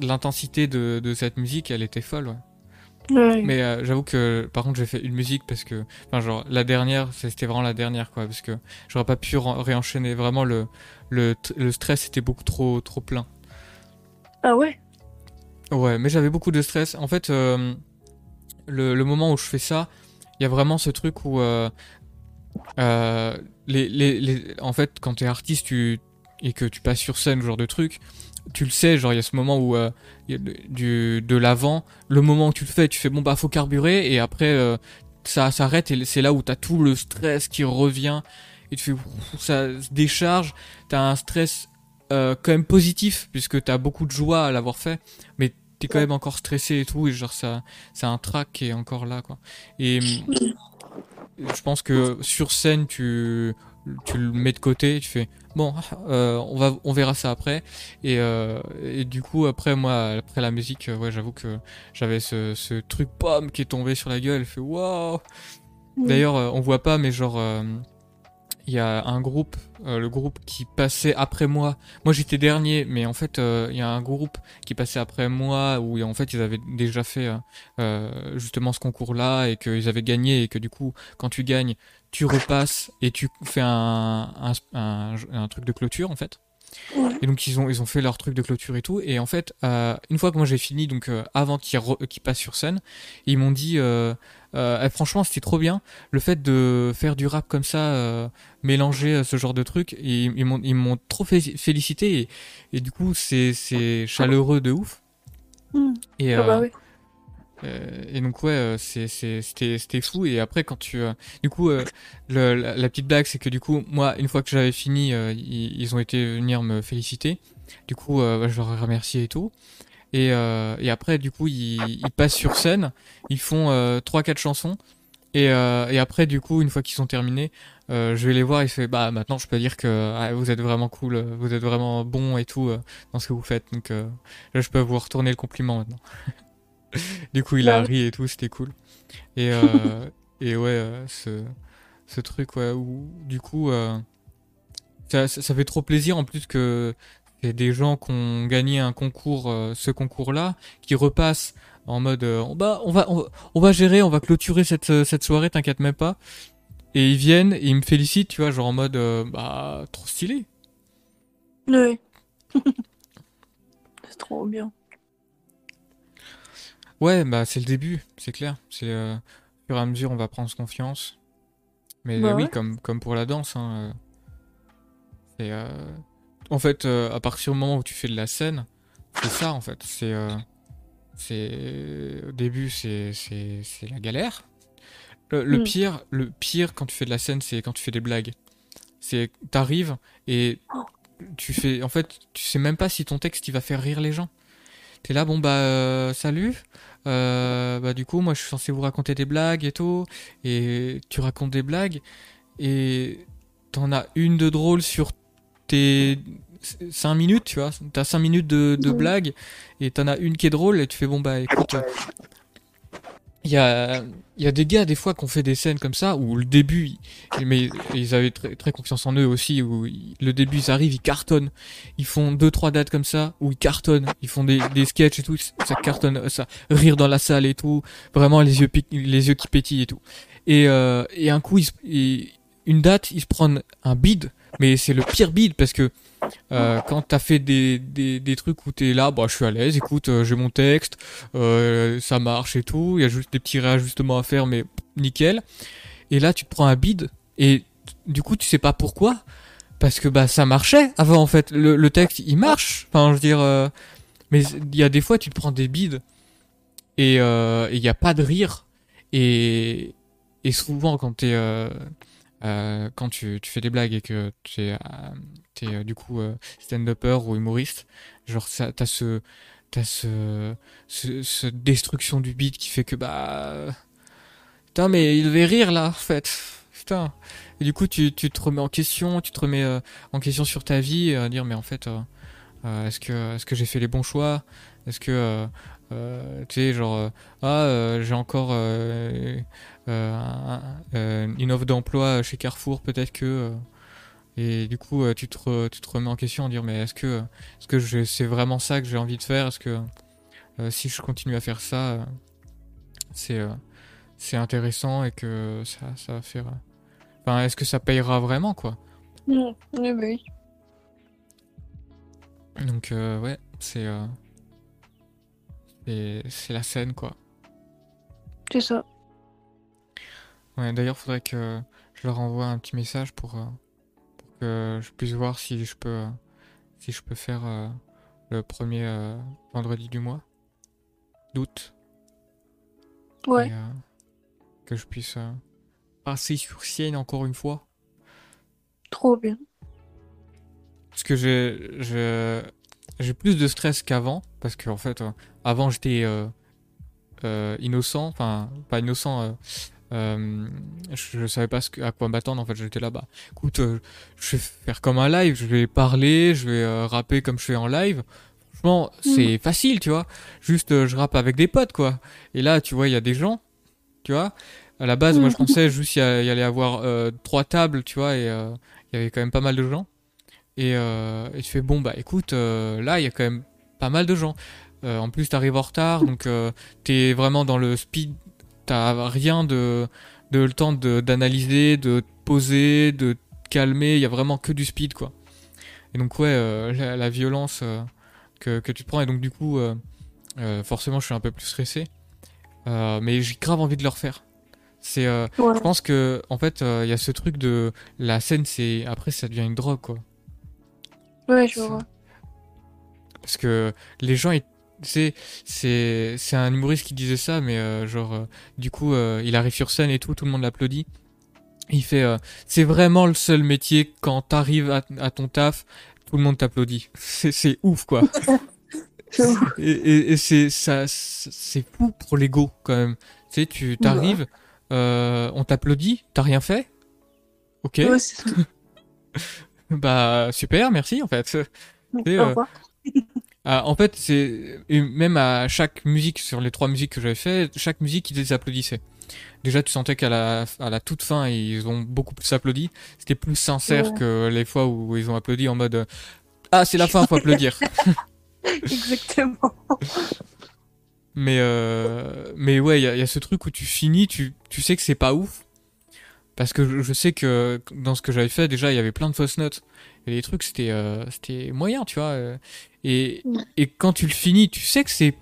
l'intensité de, de cette musique, elle était folle. Ouais. Ouais. Mais euh, j'avoue que par contre j'ai fait une musique parce que, enfin genre la dernière, c'était vraiment la dernière quoi, parce que j'aurais pas pu réenchaîner. Vraiment le, le stress était beaucoup trop trop plein. Ah ouais? Ouais, mais j'avais beaucoup de stress. En fait, euh, le, moment où je fais ça, il y a vraiment ce truc où euh, euh, les, les, en fait, quand t'es artiste tu, et que tu passes sur scène, ce genre de truc, tu le sais, genre il y a ce moment où du, de l'avant, le moment où tu le fais, tu fais bon bah faut carburer et après ça s'arrête et c'est là où t'as tout le stress qui revient et tu fais ça se décharge, t'as un stress euh, quand même positif puisque t'as beaucoup de joie à l'avoir fait, mais t'es quand même encore stressé et tout et genre ça, c'est un track qui est encore là quoi. Et je pense que sur scène tu tu le mets de côté, tu fais bon, euh, on va, on verra ça après. Et, euh, et du coup après moi, après la musique, ouais, j'avoue que j'avais ce, ce truc pomme qui est tombé sur la gueule. Fait waouh. D'ailleurs, on voit pas, mais genre il y a un groupe, euh, le groupe qui passait après moi. Moi j'étais dernier, mais en fait euh, il y a un groupe qui passait après moi où en fait ils avaient déjà fait euh, euh, justement ce concours-là et qu'ils avaient gagné et que du coup quand tu gagnes, tu repasses et tu fais un, un, un, un truc de clôture en fait. Et donc ils ont ils ont fait leur truc de clôture et tout. Et en fait, euh, une fois que moi j'ai fini, donc euh, avant qu'ils passent sur scène, ils m'ont dit, euh, eh, franchement c'était trop bien, le fait de faire du rap comme ça, euh, mélanger euh, ce genre de truc. Et ils m'ont ils m'ont trop fé- félicité et, et du coup c'est chaleureux de ouf. Mm. Et, Ah bah oui. et donc ouais, c'était fou et après quand tu du coup le, la, la petite blague c'est que du coup moi une fois que j'avais fini ils, ils ont été venir me féliciter. Du coup bah, je leur ai remercié et tout. Et euh, et après du coup ils, ils passent sur scène, ils font euh, trois quatre chansons et euh, et après du coup une fois qu'ils sont terminés, euh, je vais les voir et je fais bah maintenant je peux dire que ah, vous êtes vraiment cool, vous êtes vraiment bon et tout dans ce que vous faites. Donc là je peux vous retourner le compliment maintenant. Du coup, il a Bah ri et tout, c'était cool. Et, et ouais, ce, ce truc, ouais, où du coup, ça, ça, ça fait trop plaisir en plus que il y a des gens qui ont gagné un concours, euh, ce concours-là, qui repassent en mode, euh, bah, on va, on va, on va gérer, on va clôturer cette, euh, cette soirée, t'inquiète même pas. Et ils viennent et ils me félicitent, tu vois, genre en mode, euh, bah, trop stylé. Oui. C'est trop bien. Ouais, bah, c'est le début, c'est clair. C'est, euh, au fur et à mesure, on va prendre confiance. Mais Bah oui, ouais. comme, comme pour la danse, hein, euh, c'est, euh, en fait, euh, à partir du moment où tu fais de la scène, c'est ça, en fait. C'est, euh, c'est, au début, c'est, c'est, c'est la galère. Le, le Mm. pire, le pire quand tu fais de la scène, c'est quand tu fais des blagues. C'est, t'arrives et tu fais, en fait, tu sais même pas si ton texte, il va faire rire les gens. T'es là, bon, bah, euh, salut. Bah, du coup, moi, je suis censé vous raconter des blagues et tout. Et tu racontes des blagues. Et t'en as une de drôle sur tes 5 minutes, tu vois. T'as 5 minutes de, de blagues. Et t'en as une qui est drôle. Et tu fais, bon, bah, écoute. Il y a, y a des gars, des fois, qui ont fait des scènes comme ça, où le début, mais ils avaient très, très confiance en eux aussi, où ils- le début, ils arrivent, ils cartonnent. Ils font deux, trois dates comme ça, où ils cartonnent. Ils font des, des sketchs et tout, ça cartonne, ça rire dans la salle et tout. Vraiment, les yeux, les yeux qui pétillent et tout. Et, euh, et un coup, ils, une date, ils se prennent un bid, mais c'est le pire bid parce que euh, quand t'as fait des, trucs où t'es là, bah je suis à l'aise, écoute, euh, j'ai mon texte, euh, ça marche et tout, il y a juste des petits réajustements à faire, mais nickel. Et là, tu te prends un bid et du coup, tu sais pas pourquoi, parce que bah ça marchait avant en fait, le, texte il marche, enfin je veux dire, euh, mais il y a des fois tu te prends des bides et il y a pas de rire et et souvent quand t'es euh, euh, quand tu, fais des blagues et que tu es, t'es euh, du coup euh, stand-upper ou humoriste, genre t'as ce, t'as ce, destruction du beat qui fait que bah, putain mais il devait rire là en fait, putain. Et du coup tu, te remets en question, tu te remets euh, en question sur ta vie, à dire mais en fait, euh, euh, est-ce que, est-ce que j'ai fait les bons choix, est-ce que euh, tu sais genre euh, ah euh, j'ai encore un- une offre d'emploi chez Carrefour peut-être que et du coup tu te re- tu te remets en question en dire mais est-ce que est-ce que c'est vraiment ça que j'ai envie de faire? Est-ce que si je continue à faire ça c'est c'est intéressant et que ça ça va faire enfin est-ce que ça payera vraiment quoi? Mm. Oui, oui. donc ouais c'est c'est la scène quoi C'est ça. Ouais, d'ailleurs, faudrait que je leur envoie un petit message pour, euh, pour que je puisse voir si je peux, si je peux faire euh, le premier euh, vendredi du mois d'août. Ouais. Et, euh, que je puisse passer sur scène encore une fois. Trop bien. parce que j'ai je- j'ai plus de stress qu'avant parce que en fait euh, avant j'étais euh, euh, innocent enfin pas innocent euh, je, je savais pas ce que- à quoi m'attendre en fait j'étais là bas écoute euh, je vais faire comme un live je vais parler je vais euh, rapper comme je fais en live. Franchement c'est facile tu vois. Juste je rappe avec des potes quoi. Et là tu vois il y a des gens tu vois. À la base moi je Mhm. pensais juste il y, y allait avoir trois tables tu vois et il y avait quand même pas mal de gens et, euh, et tu fais bon bah écoute euh, là il y a quand même pas mal de gens. Euh, en plus t'arrives en retard donc t'es vraiment dans le speed t'as rien de de le temps de d'analyser de te poser de te calmer. Il y a vraiment que du speed quoi. Et donc ouais euh, la, la violence euh, que, que tu te prends. Et donc du coup euh, forcément je suis un peu plus stressé. Mais j'ai grave envie de le refaire. C'est Ouais. je pense que en fait il y a ce truc de la scène c'est après ça devient une drogue quoi Ouais, je vois. parce que les gens ils- c'est c'est c'est un humoriste qui disait ça mais euh, genre euh, du coup euh, il arrive sur scène et tout tout le monde l'applaudit. Il fait c'est vraiment le seul métier quand t'arrives à, à ton taf tout le monde t'applaudit. C'est c'est ouf quoi. Et, et, et c'est ça c'est fou pour l'ego quand même. Tu sais tu t'arrives euh, on t'applaudit t'as rien fait? Ok. Ouais. bah super merci en fait Au euh, revoir. Ah, en fait, c'est même à chaque musique sur les trois musiques que j'avais fait, chaque musique ils les applaudissaient. Déjà, tu sentais qu'à la à la toute fin, ils ont beaucoup plus applaudi. C'était plus sincère Ouais. que les fois où ils ont applaudi en mode euh, ah c'est la fin, faut applaudir. Exactement. mais euh, mais ouais, il y y a ce truc où tu finis, tu tu sais que c'est pas ouf parce que je, sais que dans ce que j'avais fait déjà, il y avait plein de fausses notes. Et les trucs c'était euh, c'était moyen, tu vois. euh, Et et quand tu le finis, tu sais que c'est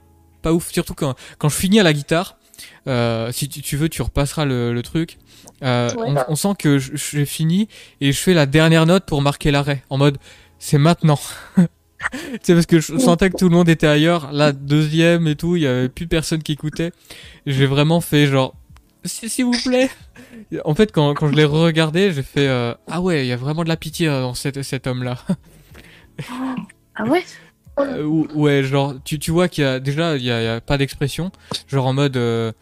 pas ouf. Surtout quand, quand je finis à la guitare, euh, si tu, tu veux, tu repasseras le, le truc. Euh, Ouais. on, on sent que j'ai fini et je fais la dernière note pour marquer l'arrêt. En mode, c'est maintenant. c'est parce que je sentais que tout le monde était ailleurs. La deuxième et tout, il y avait plus personne qui écoutait. J'ai vraiment fait genre, s'il vous plaît. En fait, quand, quand je l'ai regardé, j'ai fait euh, ah ouais, il y a vraiment de la pitié euh, dans cet, cet homme-là. Ah ouais? Euh, ou- ouais, genre, tu, tu vois qu'il y a déjà, il y a, il y a pas d'expression. Genre en mode, euh,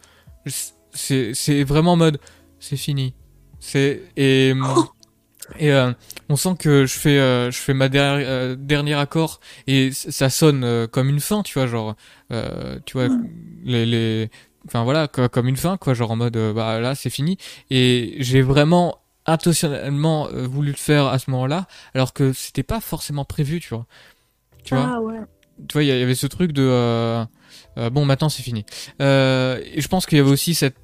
c'est, vraiment en mode, c'est fini. C'est, et, et euh, on sent que je fais, euh, je fais ma dernière, euh, dernier accord et ça sonne comme une fin, tu vois, genre, tu vois, les, les, enfin voilà, co- comme une fin, quoi, genre en mode, euh, bah là, c'est fini. Et j'ai vraiment intentionnellement euh, voulu le faire à ce moment-là, alors que c'était pas forcément prévu, tu vois. Tu vois? Ah ouais. tu vois, il y avait ce truc de euh, euh, bon, maintenant c'est fini. Euh, et je pense qu'il y avait aussi cette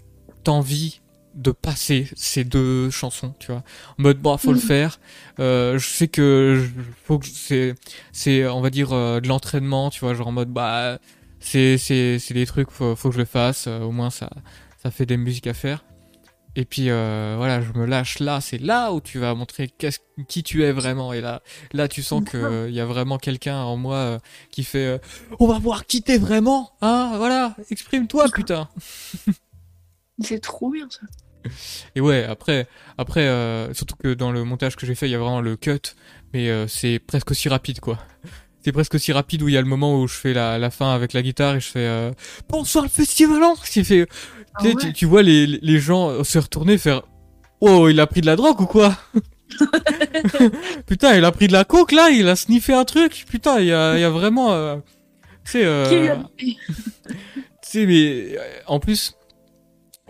envie de passer ces deux chansons, tu vois. En mode bon, faut le Mhm. faire. Je sais que je- faut que c'est c'est on va dire de l'entraînement, tu vois, genre en mode bah c'est c'est c'est des trucs faut faut que je le fasse, euh, au moins ça ça fait des musiques à faire. Et puis euh, voilà, je me lâche là, c'est là où tu vas montrer qui tu es vraiment. Et là là tu sens que euh, il y a vraiment quelqu'un en moi euh, qui fait on va voir qui t'es vraiment hein voilà exprime-toi putain. C'est trop bien ça. et ouais après après surtout que dans le montage que j'ai fait il y a vraiment le cut mais c'est presque aussi rapide quoi c'est presque aussi rapide où il y a le moment où je fais la, la fin avec la guitare et je fais euh, bonsoir le festivalant qui fait Ah tu, sais, tu, tu vois les, les gens se retourner faire oh il a pris de la drogue ou quoi? Putain il a pris de la coke là il a sniffé un truc. Putain il y a, il y a vraiment euh, tu sais euh, tu sais, mais euh, en plus,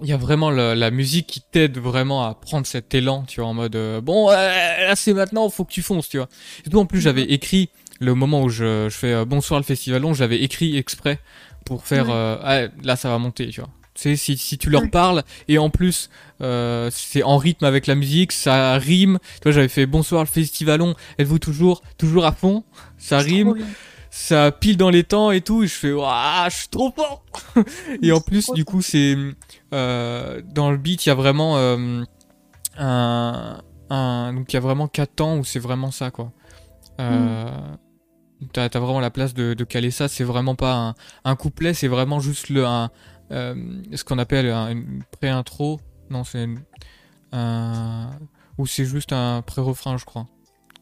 il y a vraiment la, la musique qui t'aide vraiment à prendre cet élan, tu vois, en mode euh, bon, euh, là c'est maintenant, faut que tu fonces, tu vois. Et tout en plus, j'avais écrit le moment où je, je fais euh, bonsoir le festivalon, j'avais écrit exprès pour faire Ouais. euh, ah, là ça va monter, tu vois. Si, si tu leur parles et en plus euh, c'est en rythme avec la musique, ça rime. Tu vois, j'avais fait bonsoir le festivalon, êtes-vous toujours toujours à fond? Ça rime ça pile dans les temps et tout et je fais waouh je suis trop fort. Et en plus du coup c'est euh, dans le beat il y a vraiment euh, un, un donc il y a vraiment quatre temps où c'est vraiment ça quoi. Euh, t'as vraiment la place de, de caler ça c'est vraiment pas un, un couplet c'est vraiment juste le un, euh, ce qu'on appelle un, une pré-intro non c'est un ou c'est juste un pré-refrain je crois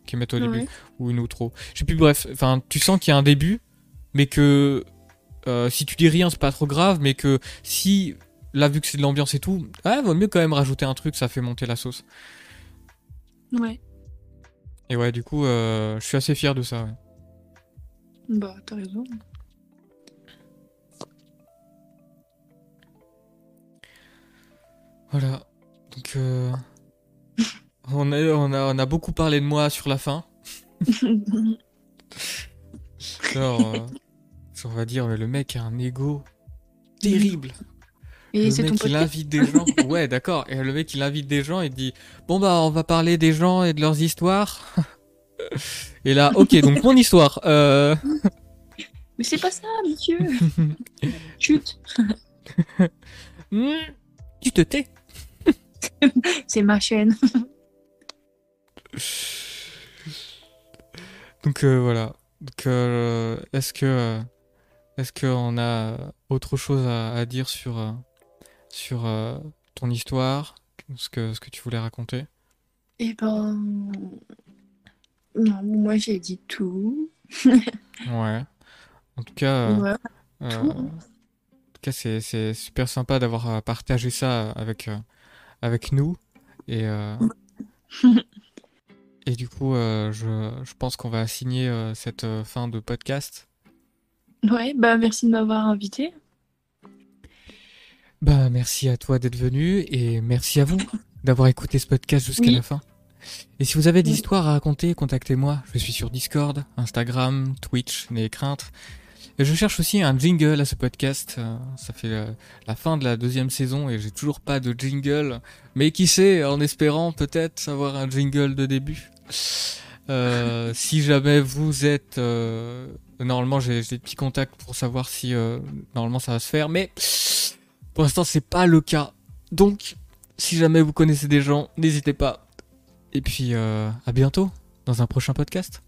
qu'ils mettent au début ou une outro. Je sais plus, bref. Enfin, tu sens qu'il y a un début, mais que euh, si tu dis rien, c'est pas trop grave, mais que si là, vu que c'est de l'ambiance et tout, ah, vaut mieux quand même rajouter un truc, ça fait monter la sauce. Ouais. Et ouais, du coup, euh, je suis assez fier de ça. ouais. Bah, t'as raison. Voilà. Donc, euh, on, a, on, a, on a beaucoup parlé de moi sur la fin. Genre, euh, on va dire, le mec a un ego terrible. Et le mec, il invite des gens. Ouais, d'accord. Et le mec, il invite des gens et dit Bon, bah, on va parler des gens et de leurs histoires. Et là, ok, donc mon histoire. Euh... Mais c'est pas ça, monsieur Chut hmm, tu te tais. C'est ma chaîne. Donc euh, voilà. Donc, euh, est-ce que est-ce qu'on a autre chose à, à dire sur sur euh, ton histoire, ce que ce que tu voulais raconter? Eh ben. Non, moi j'ai dit tout. Ouais. En tout cas, euh, Ouais. euh, tout. en tout cas, c'est super sympa d'avoir euh, partagé ça avec euh, avec nous et euh, et du coup, je je pense qu'on va signer cette fin de podcast. Ouais, bah merci de m'avoir invité. Bah, merci à toi d'être venu et merci à vous d'avoir écouté ce podcast jusqu'à Oui. la fin. Et si vous avez des histoires à raconter, contactez-moi. Je suis sur Discord, Instagram, Twitch, n'ayez crainte. Et je cherche aussi un jingle à ce podcast. Euh, Ça fait euh, la fin de la deuxième saison et j'ai toujours pas de jingle. Mais qui sait, en espérant peut-être avoir un jingle de début. Euh, si jamais vous êtes... euh, Normalement, j'ai j'ai des petits contacts pour savoir si euh, normalement ça va se faire. Mais pour l'instant, c'est pas le cas. Donc, si jamais vous connaissez des gens, n'hésitez pas. Et puis, euh, à bientôt dans un prochain podcast.